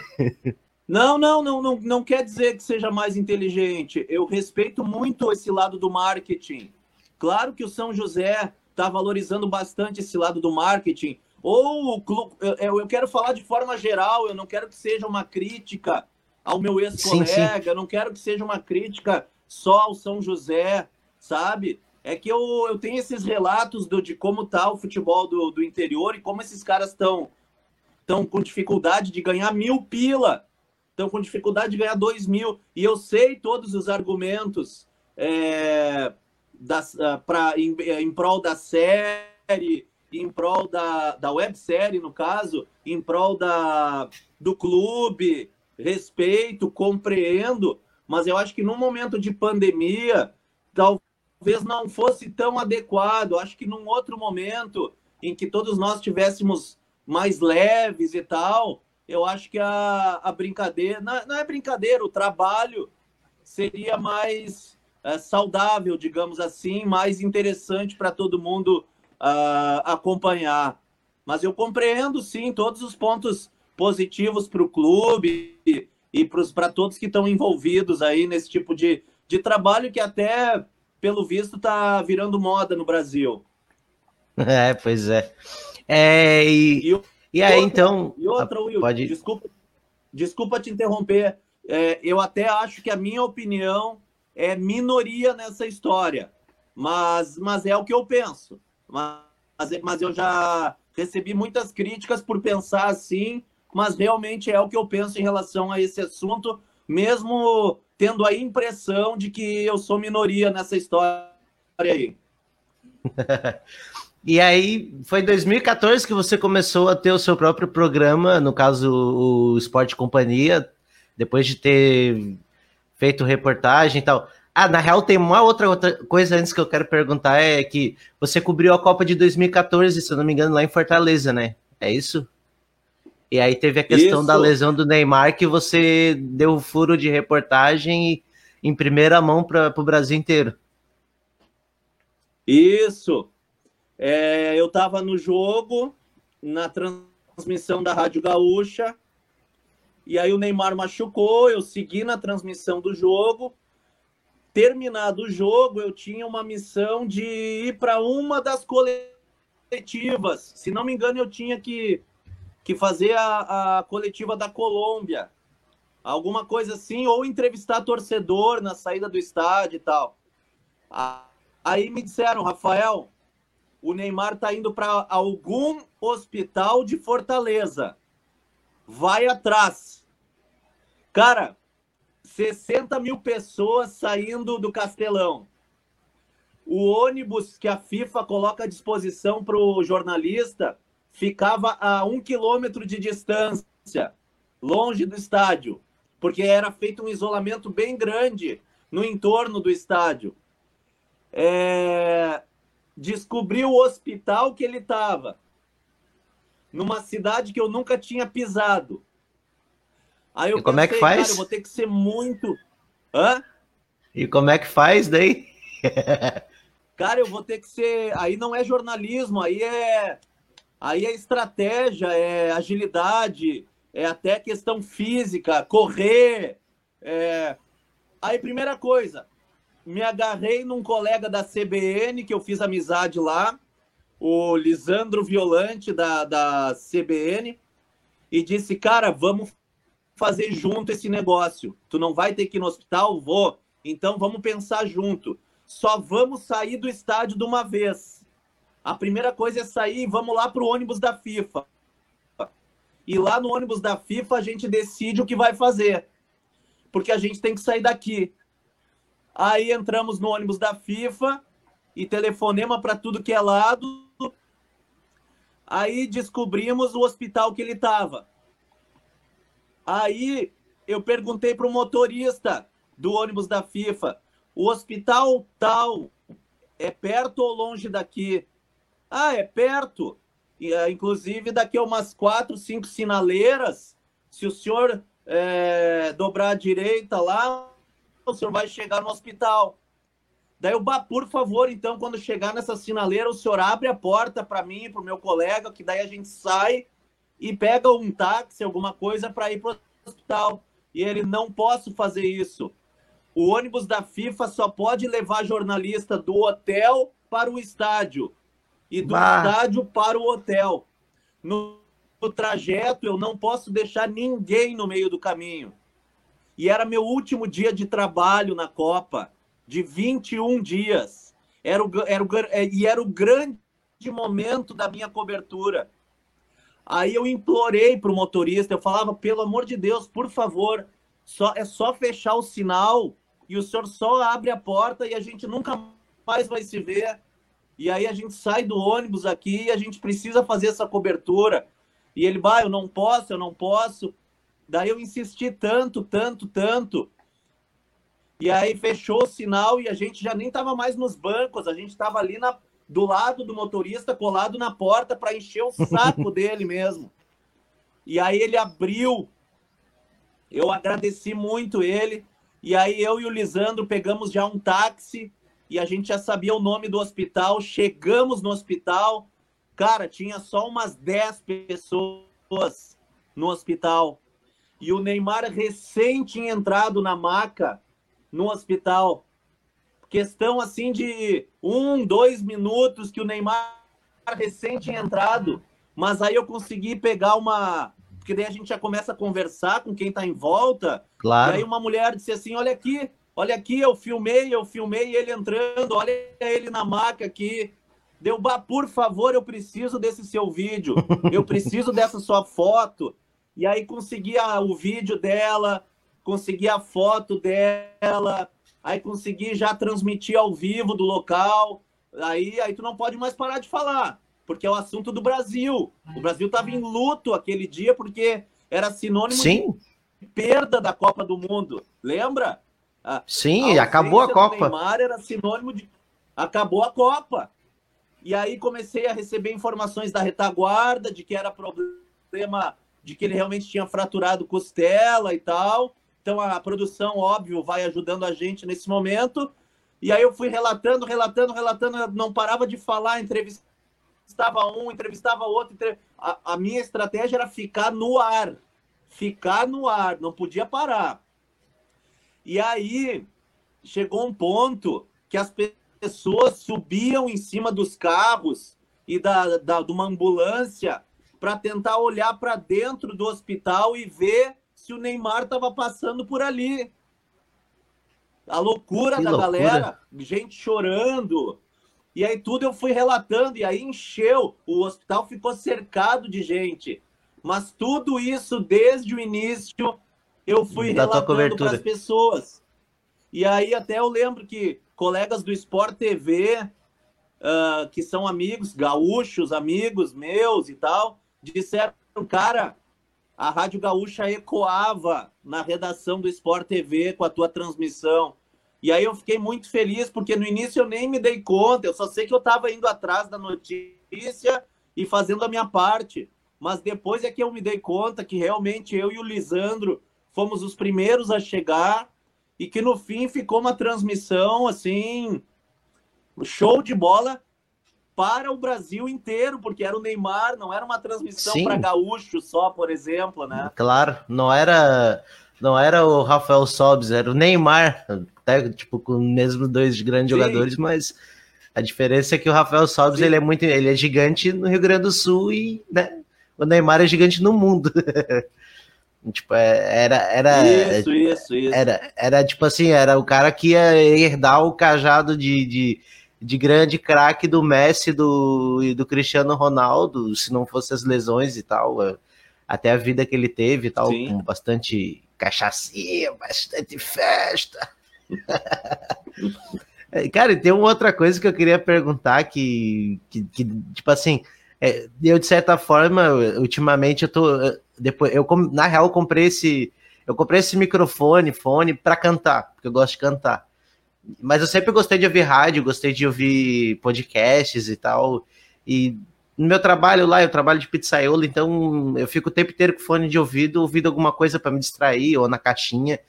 Não, não, não, não, não quer dizer que seja mais inteligente. Eu respeito muito esse lado do marketing. Claro que o São José está valorizando bastante esse lado do marketing. Ou o clube, eu, eu quero falar de forma geral, eu não quero que seja uma crítica ao meu ex-colega, não quero que seja uma crítica só ao São José, sabe? É que eu, eu tenho esses relatos do, de como tá o futebol do, do interior e como esses caras estão estão com dificuldade de ganhar mil pila, estão com dificuldade de ganhar dois mil. E eu sei todos os argumentos é, da, ah, pra, em, em prol da série, em prol da, da websérie, no caso, em prol da, do clube, respeito, compreendo, mas eu acho que num momento de pandemia, talvez não fosse tão adequado. Acho que num outro momento em que todos nós tivéssemos mais leves e tal, eu acho que a, a brincadeira, não, não é brincadeira, o trabalho seria mais é, saudável, digamos assim, mais interessante para todo mundo uh, acompanhar. Mas eu compreendo, sim, todos os pontos positivos para o clube e, e para todos que estão envolvidos aí nesse tipo de, de trabalho que até, pelo visto, está virando moda no Brasil. É, pois é. É e, e, e aí, outra, então... E outra, Will, pode... desculpa, desculpa te interromper. É, eu até acho que a minha opinião é minoria nessa história, mas, mas é o que eu penso. Mas, mas eu já recebi muitas críticas por pensar assim, mas realmente é o que eu penso em relação a esse assunto, mesmo tendo a impressão de que eu sou minoria nessa história aí. e aí, foi em 2014 que você começou a ter o seu próprio programa, no caso, o Esporte Companhia, depois de ter feito reportagem e tal. Ah, na real, tem uma outra, outra coisa antes que eu quero perguntar: é que você cobriu a Copa de 2014, se eu não me engano, lá em Fortaleza, né? É isso? E aí teve a questão isso. da lesão do Neymar, que você deu furo de reportagem em primeira mão para o Brasil inteiro. Isso. É, eu estava no jogo, na transmissão da Rádio Gaúcha, e aí o Neymar machucou, eu segui na transmissão do jogo. Terminado o jogo, eu tinha uma missão de ir para uma das coletivas. Se não me engano, eu tinha que, que fazer a, a coletiva da Colômbia. Alguma coisa assim, ou entrevistar torcedor na saída do estádio e tal. Aí me disseram, Rafael, o Neymar tá indo para algum hospital de Fortaleza. Vai atrás. Cara, 60 mil pessoas saindo do Castelão. O ônibus que a FIFA coloca à disposição para o jornalista ficava a um quilômetro de distância, longe do estádio, porque era feito um isolamento bem grande no entorno do estádio. É... Descobriu o hospital que ele estava, numa cidade que eu nunca tinha pisado. Aí eu e como pensei, é que faz? Cara, eu vou ter que ser muito. Hã? E como é que faz daí? cara, eu vou ter que ser. Aí não é jornalismo, aí é. Aí é estratégia, é agilidade, é até questão física, correr. É... Aí, primeira coisa, me agarrei num colega da CBN, que eu fiz amizade lá, o Lisandro Violante, da, da CBN, e disse: Cara, vamos fazer junto esse negócio. Tu não vai ter que ir no hospital? Vou. Então vamos pensar junto. Só vamos sair do estádio de uma vez. A primeira coisa é sair e vamos lá para o ônibus da FIFA. E lá no ônibus da FIFA a gente decide o que vai fazer. Porque a gente tem que sair daqui. Aí entramos no ônibus da FIFA e telefonema para tudo que é lado. Aí descobrimos o hospital que ele estava. Aí eu perguntei para o motorista do ônibus da FIFA: o hospital tal é perto ou longe daqui? Ah, é perto. Uh, inclusive, daqui a umas quatro, cinco sinaleiras, se o senhor é, dobrar à direita lá, o senhor vai chegar no hospital. Daí eu, por favor, então, quando chegar nessa sinaleira, o senhor abre a porta para mim e para o meu colega, que daí a gente sai e pega um táxi, alguma coisa, para ir para o hospital. E ele, não posso fazer isso. O ônibus da FIFA só pode levar jornalista do hotel para o estádio e do bah. estádio para o hotel. No, no trajeto, eu não posso deixar ninguém no meio do caminho. E era meu último dia de trabalho na Copa, de 21 dias. Era o, era o, é, e era o grande momento da minha cobertura. Aí eu implorei para o motorista, eu falava, pelo amor de Deus, por favor, só, é só fechar o sinal e o senhor só abre a porta e a gente nunca mais vai se ver. E aí a gente sai do ônibus aqui e a gente precisa fazer essa cobertura. E ele, vai, eu não posso, eu não posso. Daí eu insisti tanto, tanto, tanto. E aí fechou o sinal e a gente já nem estava mais nos bancos, a gente estava ali na, do lado do motorista, colado na porta para encher o saco dele mesmo. E aí ele abriu. Eu agradeci muito ele. E aí eu e o Lisandro pegamos já um táxi e a gente já sabia o nome do hospital. Chegamos no hospital. Cara, tinha só umas 10 pessoas no hospital. E o Neymar tinha entrado na maca no hospital questão assim de um, dois minutos que o Neymar recente entrado, mas aí eu consegui pegar uma. Porque daí a gente já começa a conversar com quem tá em volta. Claro. E aí uma mulher disse assim: olha aqui, olha aqui, eu filmei, eu filmei ele entrando, olha ele na maca aqui. Deu, por favor, eu preciso desse seu vídeo, eu preciso dessa sua foto. E aí consegui a, o vídeo dela, consegui a foto dela, aí consegui já transmitir ao vivo do local, aí, aí tu não pode mais parar de falar, porque é o assunto do Brasil. O Brasil estava em luto aquele dia porque era sinônimo Sim. de perda da Copa do Mundo. Lembra? A, Sim, a acabou a Copa. Neymar era sinônimo de acabou a Copa. E aí comecei a receber informações da retaguarda de que era problema de que ele realmente tinha fraturado costela e tal. Então a produção, óbvio, vai ajudando a gente nesse momento. E aí eu fui relatando, relatando, relatando, não parava de falar, entrevistava um, entrevistava outro. Entre... A, a minha estratégia era ficar no ar. Ficar no ar, não podia parar. E aí chegou um ponto que as pessoas subiam em cima dos carros e da, da de uma ambulância para tentar olhar para dentro do hospital e ver se o Neymar estava passando por ali. A loucura que da loucura. galera, gente chorando. E aí tudo eu fui relatando, e aí encheu, o hospital ficou cercado de gente. Mas tudo isso, desde o início, eu fui Da relatando para as pessoas. E aí até eu lembro que colegas do Sport TV, ah, que são amigos, gaúchos, amigos meus e tal, disseram, cara, a Rádio Gaúcha ecoava na redação do Sport TV com a tua transmissão. E aí eu fiquei muito feliz, porque no início eu nem me dei conta, eu só sei que eu estava indo atrás da notícia e fazendo a minha parte. Mas depois é que eu me dei conta que realmente eu e o Lisandro fomos os primeiros a chegar e que no fim ficou uma transmissão assim, show de bola para o Brasil inteiro, porque era o Neymar, não era uma transmissão para gaúcho só, por exemplo, né? Claro, não era não era o Rafael Sobes, era o Neymar, até tipo com mesmo dois grandes Sim. jogadores, mas a diferença é que o Rafael Sobes Sim. ele é muito, ele é gigante no Rio Grande do Sul e né, o Neymar é gigante no mundo. tipo, é- era era Isso, isso, isso. era era tipo assim, era o cara que ia herdar o cajado de, de, de grande craque do Messi do, e do Cristiano Ronaldo, se não fosse as lesões e tal, até a vida que ele teve e tal, Sim. com bastante cachaçinha, bastante festa. Cara, e tem uma outra coisa que eu queria perguntar que, que, que, tipo assim, é, eu de certa forma, ultimamente eu tô, depois, eu na real eu comprei esse, eu comprei esse microfone, fone pra cantar, porque eu gosto de cantar. Mas eu sempre gostei de ouvir rádio, gostei de ouvir podcasts e tal. E no meu trabalho lá, eu trabalho de pizzaiolo, então eu fico o tempo inteiro com fone de ouvido, ouvindo alguma coisa pra me distrair ou na caixinha.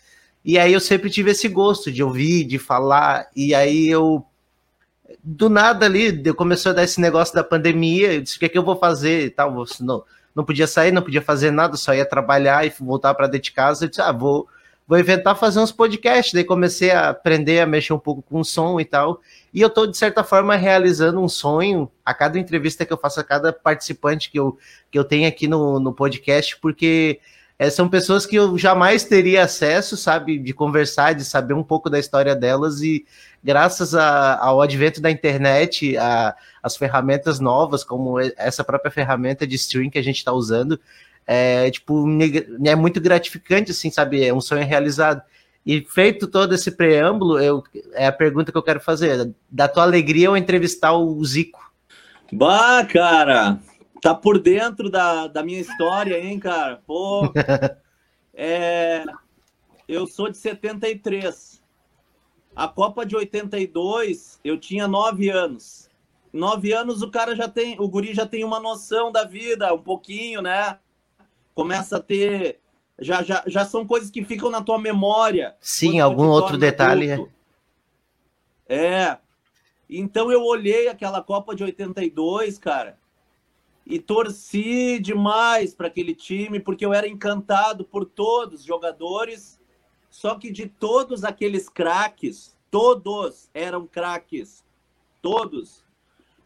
E aí eu sempre tive esse gosto de ouvir, de falar, e aí eu do nada ali, começou a dar esse negócio da pandemia, eu disse, o que é que eu vou fazer e tal, não, não podia sair, não podia fazer nada, só ia trabalhar e voltar para dentro de casa, eu disse, ah, vou, vou inventar fazer uns podcasts, daí comecei a aprender a mexer um pouco com som e tal, e eu tô, de certa forma, realizando um sonho a cada entrevista que eu faço, a cada participante que eu, que eu tenho aqui no, no podcast, porque é, são pessoas que eu jamais teria acesso, sabe, de conversar, de saber um pouco da história delas. E graças a- ao advento da internet, a, as ferramentas novas, como essa própria ferramenta de stream que a gente está usando, é, tipo, é muito gratificante, assim, sabe, é um sonho realizado. E feito todo esse preâmbulo, eu, é a pergunta que eu quero fazer, da tua alegria eu entrevistar o Zico. Bah, cara, tá por dentro da, da minha história, hein, cara? Pô, é, eu sou de 73. A Copa de 82, eu tinha nove anos. Nove anos o cara já tem, o guri já tem uma noção da vida, um pouquinho, né? Começa a ter, já, já, já são coisas que ficam na tua memória. Sim, algum outro detalhe. adulto. É. Então eu olhei aquela Copa de 82, cara, e torci demais para aquele time, porque eu era encantado por todos os jogadores. Só que de todos aqueles craques, todos eram craques. Todos.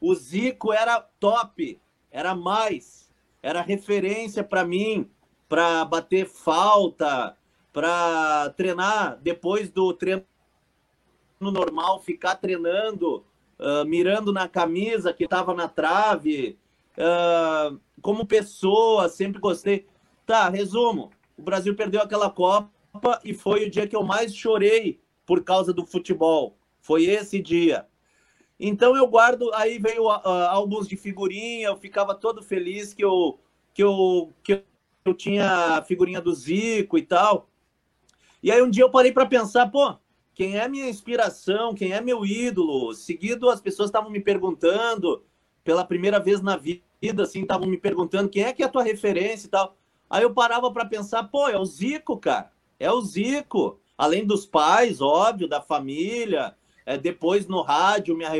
O Zico era top, era mais, era referência para mim, para bater falta, para treinar depois do treino normal, ficar treinando, ah, mirando na camisa que estava na trave. Ah, como pessoa, sempre gostei. Tá, resumo: o Brasil perdeu aquela Copa e foi o dia que eu mais chorei por causa do futebol. Foi esse dia. Então eu guardo, aí veio álbuns de figurinha, eu ficava todo feliz que eu, que eu, que eu tinha figurinha do Zico e tal. E aí um dia eu parei para pensar, pô, quem é minha inspiração, quem é meu ídolo? Seguido as pessoas estavam me perguntando, pela primeira vez na vida, assim, estavam me perguntando quem é que é a tua referência e tal. Aí eu parava para pensar, pô, é o Zico, cara. É o Zico. Além dos pais, óbvio, da família. É, depois no rádio, minha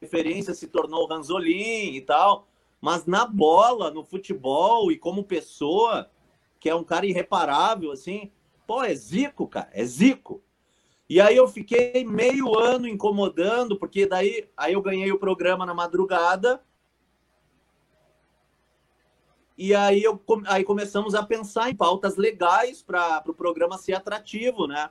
referência se tornou Ranzolin e tal. Mas na bola, no futebol e como pessoa, que é um cara irreparável, assim, pô, é Zico, cara, é Zico. E aí eu fiquei meio ano incomodando, porque daí aí eu ganhei o programa na madrugada. E aí, eu, aí começamos a pensar em pautas legais para o pro programa ser atrativo, né?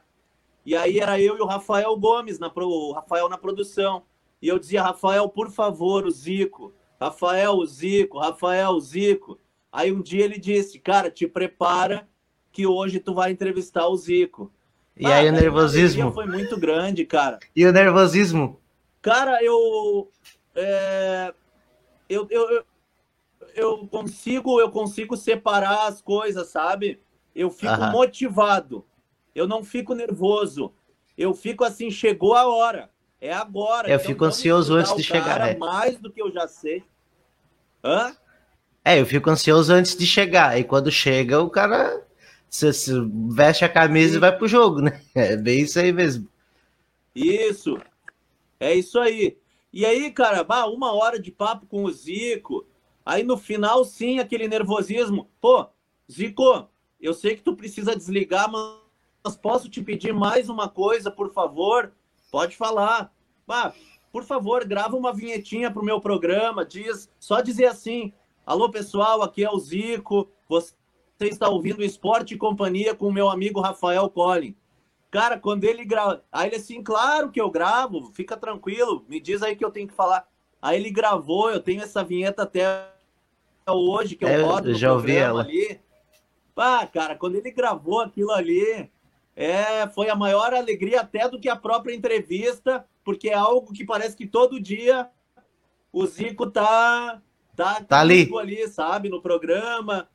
E aí era eu e o Rafael Gomes, na, pro- o Rafael na produção. E eu dizia, Rafael, por favor, o Zico. Rafael, o Zico, Rafael, o Zico. Aí um dia ele disse, cara, te prepara que hoje tu vai entrevistar o Zico. E ah, aí o nervosismo? Foi muito grande, cara. E o nervosismo? Cara, eu, é, eu, eu, eu, consigo eu consigo separar as coisas, sabe? Eu fico motivado. Eu não fico nervoso. Eu fico assim, chegou a hora. É agora. Eu então, fico ansioso antes de chegar. É. Mais do que eu já sei. Hã? É, eu fico ansioso antes de chegar. E quando chega, o cara se, se veste a camisa Sim. e vai pro jogo, né? É bem isso aí mesmo. Isso. É isso aí. E aí, cara, bah, uma hora de papo com o Zico. Aí no final, sim, aquele nervosismo. Pô, Zico, eu sei que tu precisa desligar, mas posso te pedir mais uma coisa, por favor? Pode falar. Bah, por favor, grava uma vinhetinha pro meu programa. Diz, só dizer assim: Alô, pessoal, aqui é o Zico. Você está ouvindo Esporte e Companhia com o meu amigo Rafael Collin. Cara, quando ele grava. Aí ele assim, claro que eu gravo, fica tranquilo, me diz aí que eu tenho que falar. Aí ele gravou, eu tenho essa vinheta até hoje, que eu é, rodo já ouvi ela. ali. Ah, cara, quando ele gravou aquilo ali, é, foi a maior alegria até do que a própria entrevista, porque é algo que parece que todo dia o Zico tá tá, tá ali. ali, sabe, no programa.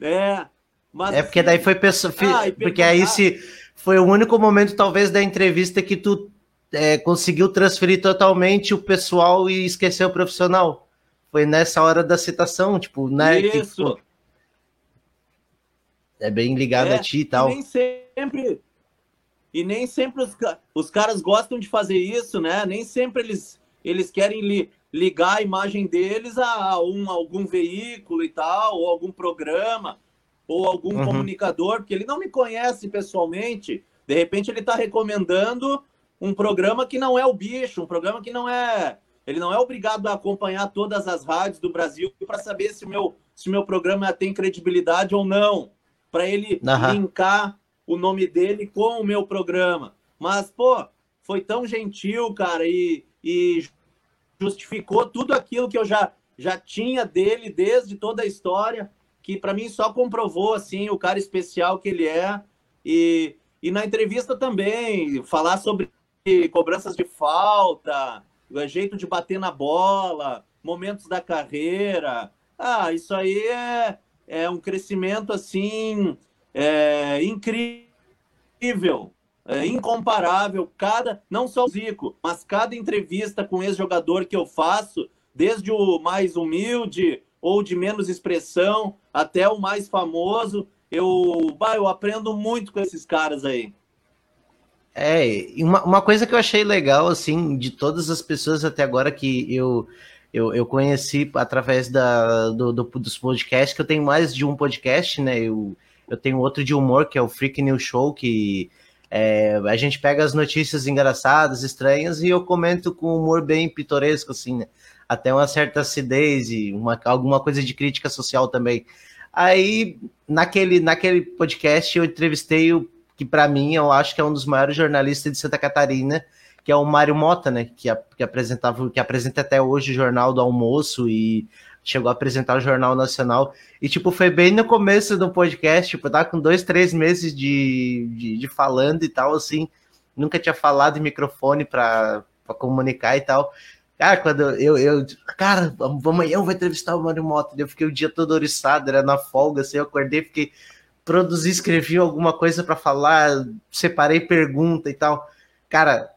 É, mas, é porque daí foi pessoa, ah, porque aí se foi o único momento, talvez, da entrevista que tu é, conseguiu transferir totalmente o pessoal e esquecer o profissional. Foi nessa hora da citação, tipo, né? Isso. Que, pô, é bem ligado é, a ti e tal. Nem sempre. E nem sempre os, os caras gostam de fazer isso, né? Nem sempre eles, eles querem li, ligar a imagem deles a um, algum veículo e tal, ou algum programa ou algum uhum. comunicador, porque ele não me conhece pessoalmente. De repente ele está recomendando um programa que não é o bicho, um programa que não é. Ele não é obrigado a acompanhar todas as rádios do Brasil para saber se o meu, se meu programa tem credibilidade ou não. Para ele uhum. linkar o nome dele com o meu programa. Mas, pô, foi tão gentil, cara, e, e justificou tudo aquilo que eu já, já tinha dele desde toda a história que para mim só comprovou assim o cara especial que ele é e, e na entrevista também falar sobre cobranças de falta, jeito de bater na bola, momentos da carreira. Ah, isso aí é, é um crescimento assim é, incrível, é, incomparável. Cada, não só o Zico, mas cada entrevista com ex-jogador que eu faço, desde o mais humilde ou de menos expressão, até o mais famoso. Eu, bah, eu aprendo muito com esses caras aí. É, uma, uma coisa que eu achei legal, assim, de todas as pessoas até agora que eu, eu, eu conheci através da, do, do, dos podcasts, que eu tenho mais de um podcast, né? Eu, eu tenho outro de humor, que é o Freak News Show, que é, a gente pega as notícias engraçadas, estranhas, e eu comento com humor bem pitoresco, assim, né? até uma certa acidez e uma, alguma coisa de crítica social também. Aí, naquele, naquele podcast, eu entrevistei o que, para mim, eu acho que é um dos maiores jornalistas de Santa Catarina, que é o Mário Mota, né? Que, que, apresentava, que apresenta até hoje o Jornal do Almoço e chegou a apresentar o Jornal Nacional. E, tipo, foi bem no começo do podcast, tipo, tava com dois, três meses de, de, de falando e tal, assim. Nunca tinha falado em microfone para comunicar e tal. Cara, quando eu, eu cara, amanhã eu vou entrevistar o Mário Mota. Eu fiquei o dia todo oriçado, era na folga, assim, eu acordei, fiquei produzi, escrevi alguma coisa para falar, separei pergunta e tal. Cara,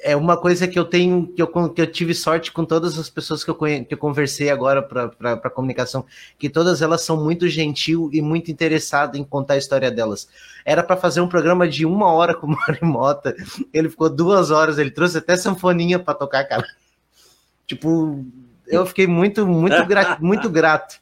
é uma coisa que eu tenho, que eu, que eu tive sorte com todas as pessoas que eu, que eu conversei agora para comunicação, que todas elas são muito gentil e muito interessadas em contar a história delas. Era para fazer um programa de uma hora com o Mário Mota, ele ficou duas horas, ele trouxe até sanfoninha para tocar, cara. Tipo, eu fiquei muito, muito, grato, muito grato.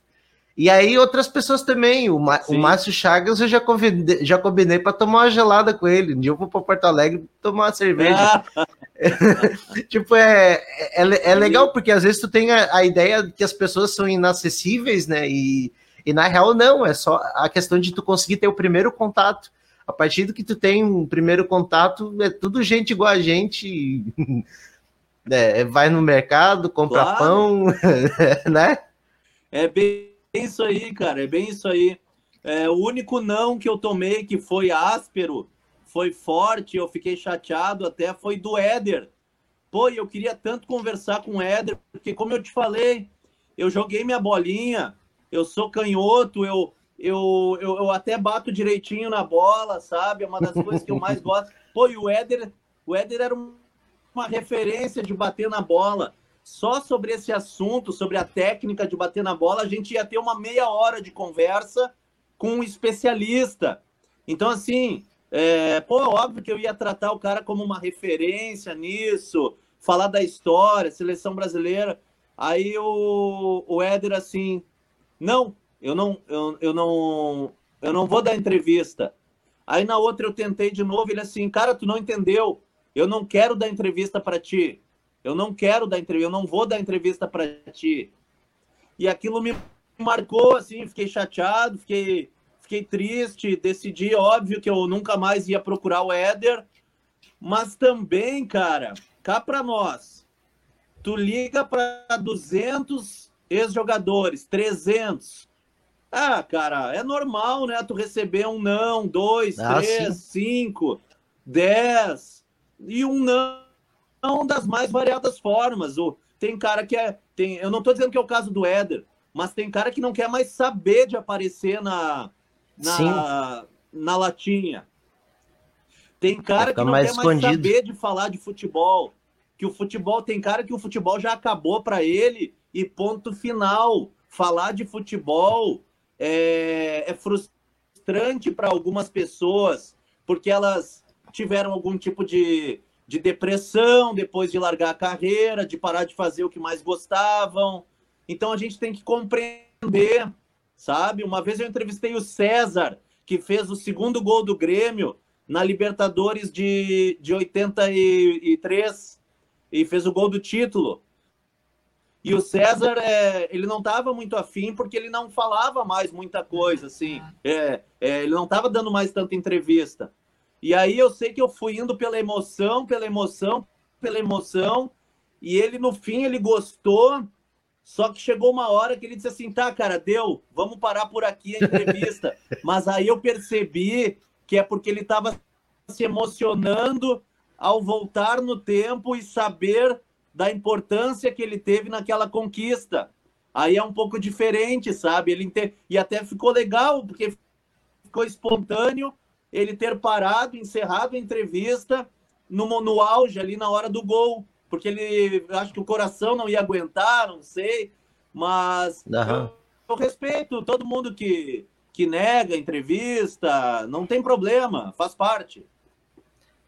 E aí outras pessoas também, o, o Márcio Chagas eu já, convidei, já combinei para tomar uma gelada com ele. Um dia eu vou para Porto Alegre tomar uma cerveja. tipo, é, é, é, legal porque às vezes tu tem a, a, ideia que as pessoas são inacessíveis, né? E, e na real não, é só a questão de tu conseguir ter o primeiro contato. A partir do que tu tem um primeiro contato, é tudo gente igual a gente. É, vai no mercado, compra claro. pão, né? É bem isso aí, cara, é bem isso aí. É, o único não que eu tomei que foi áspero, foi forte, eu fiquei chateado até, foi do Éder. Pô, eu queria tanto conversar com o Éder, porque como eu te falei, eu joguei minha bolinha, eu sou canhoto, eu, eu, eu, eu até bato direitinho na bola, sabe? É uma das coisas que eu mais gosto. Pô, e o Éder, o Éder era uma referência de bater na bola. Só sobre esse assunto, sobre a técnica de bater na bola, a gente ia ter uma meia hora de conversa com um especialista. Então, assim, é, pô, óbvio que eu ia tratar o cara como uma referência nisso, falar da história, seleção brasileira. Aí o, o Éder, assim, não, eu não, eu, eu não, eu não vou dar entrevista. Aí na outra eu tentei de novo, ele assim, cara, tu não entendeu. Eu não quero dar entrevista para ti. Eu não quero dar entrevista, eu não vou dar entrevista para ti. E aquilo me marcou assim, fiquei chateado, fiquei fiquei triste, decidi, óbvio que eu nunca mais ia procurar o Éder, mas também, cara, cá para nós. Tu liga para 200 ex-jogadores, 300. Ah, cara, é normal, né? Tu receber um não, dois, ah, três, sim. cinco, dez e um não, não das mais variadas formas. O, tem cara que é. Tem, eu não tô dizendo que é o caso do Éder, mas tem cara que não quer mais saber de aparecer na, na, na latinha. Tem cara que não mais quer mais saber de falar de futebol. Que o futebol tem cara que o futebol já acabou para ele e ponto final. Falar de futebol é, é frustrante para algumas pessoas, porque elas tiveram algum tipo de, de depressão depois de largar a carreira, de parar de fazer o que mais gostavam. Então a gente tem que compreender, sabe? Uma vez eu entrevistei o César, que fez o segundo gol do Grêmio na Libertadores de, de 83 e fez o gol do título. E o César, é, ele não estava muito afim porque ele não falava mais muita coisa, assim. É, é, ele não estava dando mais tanta entrevista. E aí eu sei que eu fui indo pela emoção, pela emoção, pela emoção. E ele, no fim, ele gostou. Só que chegou uma hora que ele disse assim: tá, cara, deu, vamos parar por aqui a entrevista. Mas aí eu percebi que é porque ele estava se emocionando ao voltar no tempo e saber da importância que ele teve naquela conquista. Aí é um pouco diferente, sabe? Ele. E até ficou legal, porque ficou espontâneo ele ter parado, encerrado a entrevista no, no auge, ali na hora do gol. Porque ele acho que o coração não ia aguentar, não sei. Mas uhum. eu, eu respeito todo mundo que, que nega entrevista, não tem problema, faz parte.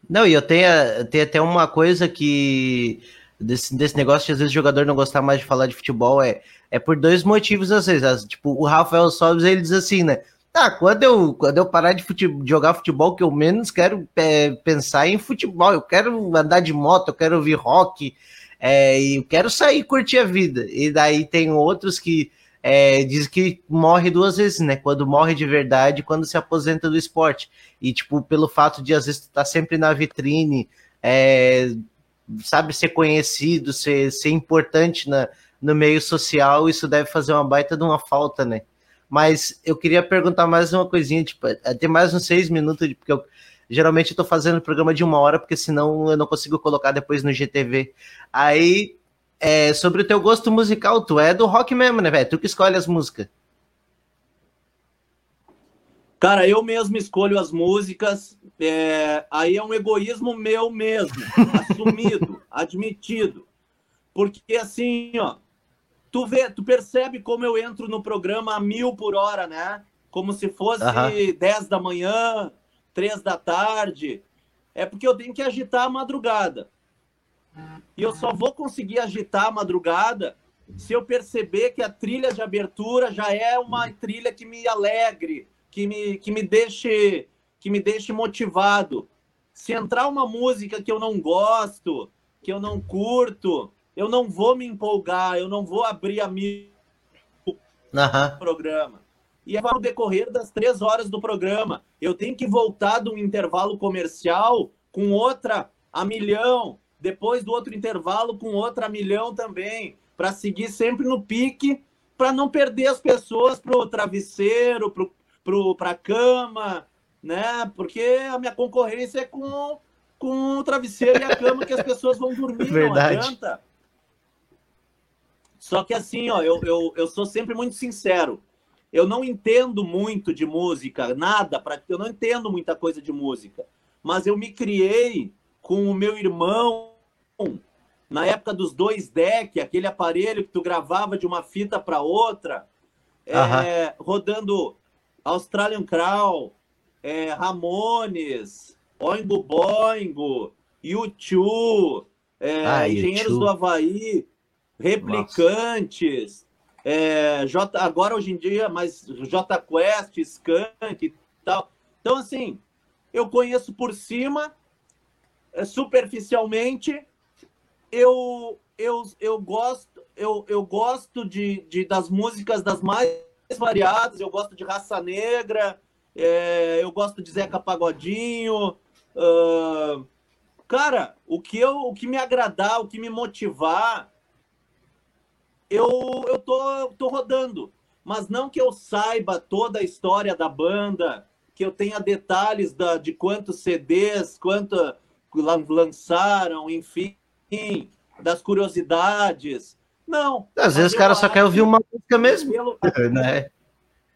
Não, e eu tenho, tenho até uma coisa que desse, desse negócio de às vezes o jogador não gostar mais de falar de futebol é, é por dois motivos, às vezes. Tipo, o Rafael Sobres, ele diz assim, né? Tá, quando eu, quando eu parar de, de jogar futebol, que eu menos quero é, pensar em futebol. Eu quero andar de moto, eu quero ouvir rock, é, eu quero sair curtir a vida. E daí tem outros que é, diz que morre duas vezes, né? Quando morre de verdade quando se aposenta do esporte. E, tipo, pelo fato de às vezes estar tá sempre na vitrine, é, sabe, ser conhecido, ser, ser importante na, no meio social, isso deve fazer uma baita de uma falta, né? Mas eu queria perguntar mais uma coisinha, tipo, é, tem mais uns seis minutos, porque eu geralmente eu tô fazendo programa de uma hora, porque senão eu não consigo colocar depois no GTV. Aí, é, sobre o teu gosto musical, tu é do rock mesmo, né, velho? Tu que escolhe as músicas. Cara, eu mesmo escolho as músicas. É, aí é um egoísmo meu mesmo, assumido, admitido. Porque assim, ó, tu vê, tu percebe como eu entro no programa a mil por hora, né? Como se fosse uhum. 10 da manhã, 3 da tarde. É porque eu tenho que agitar a madrugada. E eu só vou conseguir agitar a madrugada se eu perceber que a trilha de abertura já é uma trilha que me alegre, que me, que me deixe que me deixe motivado. Se entrar uma música que eu não gosto, que eu não curto, eu não vou me empolgar, eu não vou abrir a mil uhum. programa. E é no decorrer das três horas do programa. Eu tenho que voltar de um intervalo comercial com outra a milhão. depois do outro intervalo com outra milhão também, para seguir sempre no pique, para não perder as pessoas para o travesseiro, para a cama, né? Porque a minha concorrência é com, com o travesseiro e a cama que as pessoas vão dormir, Verdade. não adianta. Só que assim, ó, eu, eu, eu sou sempre muito sincero. Eu não entendo muito de música, nada, pra, eu não entendo muita coisa de música. Mas eu me criei com o meu irmão na época dos dois deck, aquele aparelho que tu gravava de uma fita para outra, é, rodando Australian Crow, é, Ramones, Oingo Boingo, U2, é, ah, Engenheiros do Havaí, Replicantes, é, J, agora hoje em dia, mas J Quest, Skank e tal. Então, assim, eu conheço por cima, é, superficialmente, eu, eu, eu gosto, eu, eu gosto de, de, das músicas das mais variadas, eu gosto de Raça Negra, é, eu gosto de Zeca Pagodinho. Uh, cara, o que, eu, o que me agradar, o que me motivar, eu, eu tô, tô rodando. Mas não que eu saiba toda a história da banda, que eu tenha detalhes da, de quantos CDs, quanto lançaram, enfim, das curiosidades. Não. Às vezes o cara só quer ouvir uma música mesmo. Pelo... né?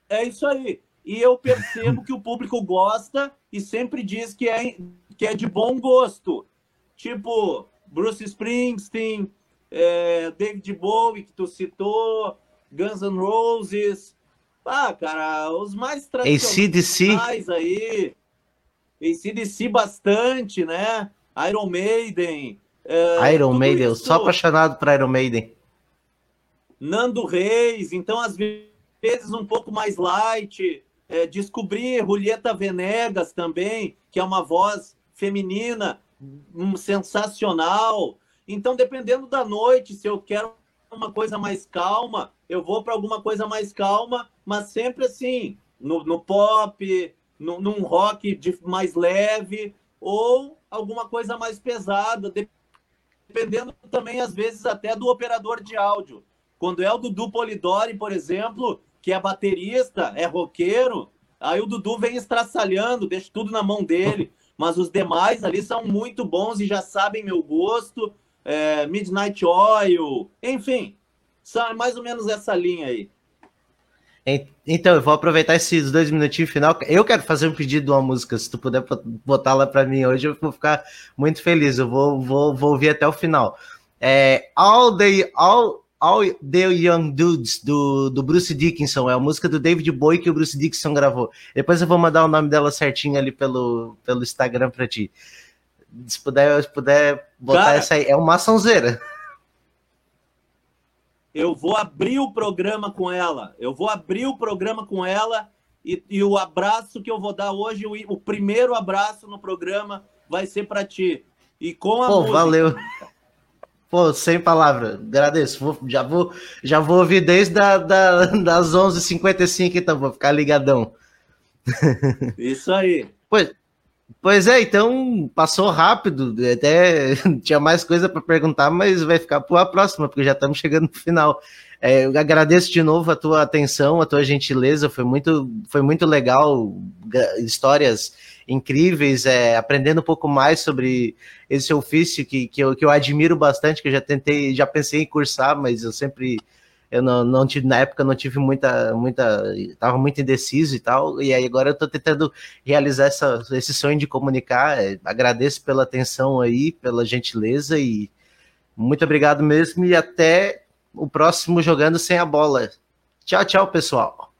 É isso aí. E eu percebo que o público gosta e sempre diz que é, que é de bom gosto. Tipo, Bruce Springsteen, é, David Bowie, que tu citou, Guns N' Roses. Ah, cara, os mais tradicionais aí. ACDC bastante, né? Iron Maiden. É, Iron Maiden, isso. eu sou apaixonado por Iron Maiden. Nando Reis, então às vezes um pouco mais light. É, descobri Julieta Venegas também, que é uma voz feminina um, sensacional. Então, dependendo da noite, se eu quero uma coisa mais calma, eu vou para alguma coisa mais calma, mas sempre assim, no, no pop, no, num rock de, mais leve, ou alguma coisa mais pesada, dependendo também, às vezes, até do operador de áudio. Quando é o Dudu Polidori, por exemplo, que é baterista, é roqueiro, aí o Dudu vem estraçalhando, deixa tudo na mão dele. Mas os demais ali são muito bons e já sabem meu gosto é, Midnight Oil, enfim, são mais ou menos essa linha aí. Então, eu vou aproveitar esses dois minutinhos final. Eu quero fazer um pedido de uma música. Se tu puder botar lá para mim hoje, eu vou ficar muito feliz. Eu vou, vou, vou ouvir até o final. É, All, the, All, All the Young Dudes, do, do Bruce Dickinson. É a música do David Bowie que o Bruce Dickinson gravou. Depois eu vou mandar o nome dela certinho ali pelo, pelo Instagram para ti se puder, se puder botar Cara, essa aí, é uma açãozeira. Eu vou abrir o programa com ela. Eu vou abrir o programa com ela e, e o abraço que eu vou dar hoje, o, o primeiro abraço no programa vai ser para ti. E com a Pô, música. valeu. Pô, sem palavra, agradeço. Vou, já, vou, já vou ouvir desde da, da, das 11h55, então vou ficar ligadão. Isso aí. Pois, Pois é, então passou rápido, até tinha mais coisa para perguntar, mas vai ficar para a próxima, porque já estamos chegando no final. É, eu agradeço de novo a tua atenção, a tua gentileza, foi muito, foi muito legal, histórias incríveis, é, aprendendo um pouco mais sobre esse ofício que, que, eu, que eu admiro bastante, que eu já tentei, já pensei em cursar, mas eu sempre eu não, não tive, na época não tive muita, muita, tava muito indeciso e tal, e aí agora eu tô tentando realizar essa, esse sonho de comunicar, é, agradeço pela atenção aí, pela gentileza e muito obrigado mesmo e até o próximo Jogando Sem a Bola. Tchau, tchau, pessoal.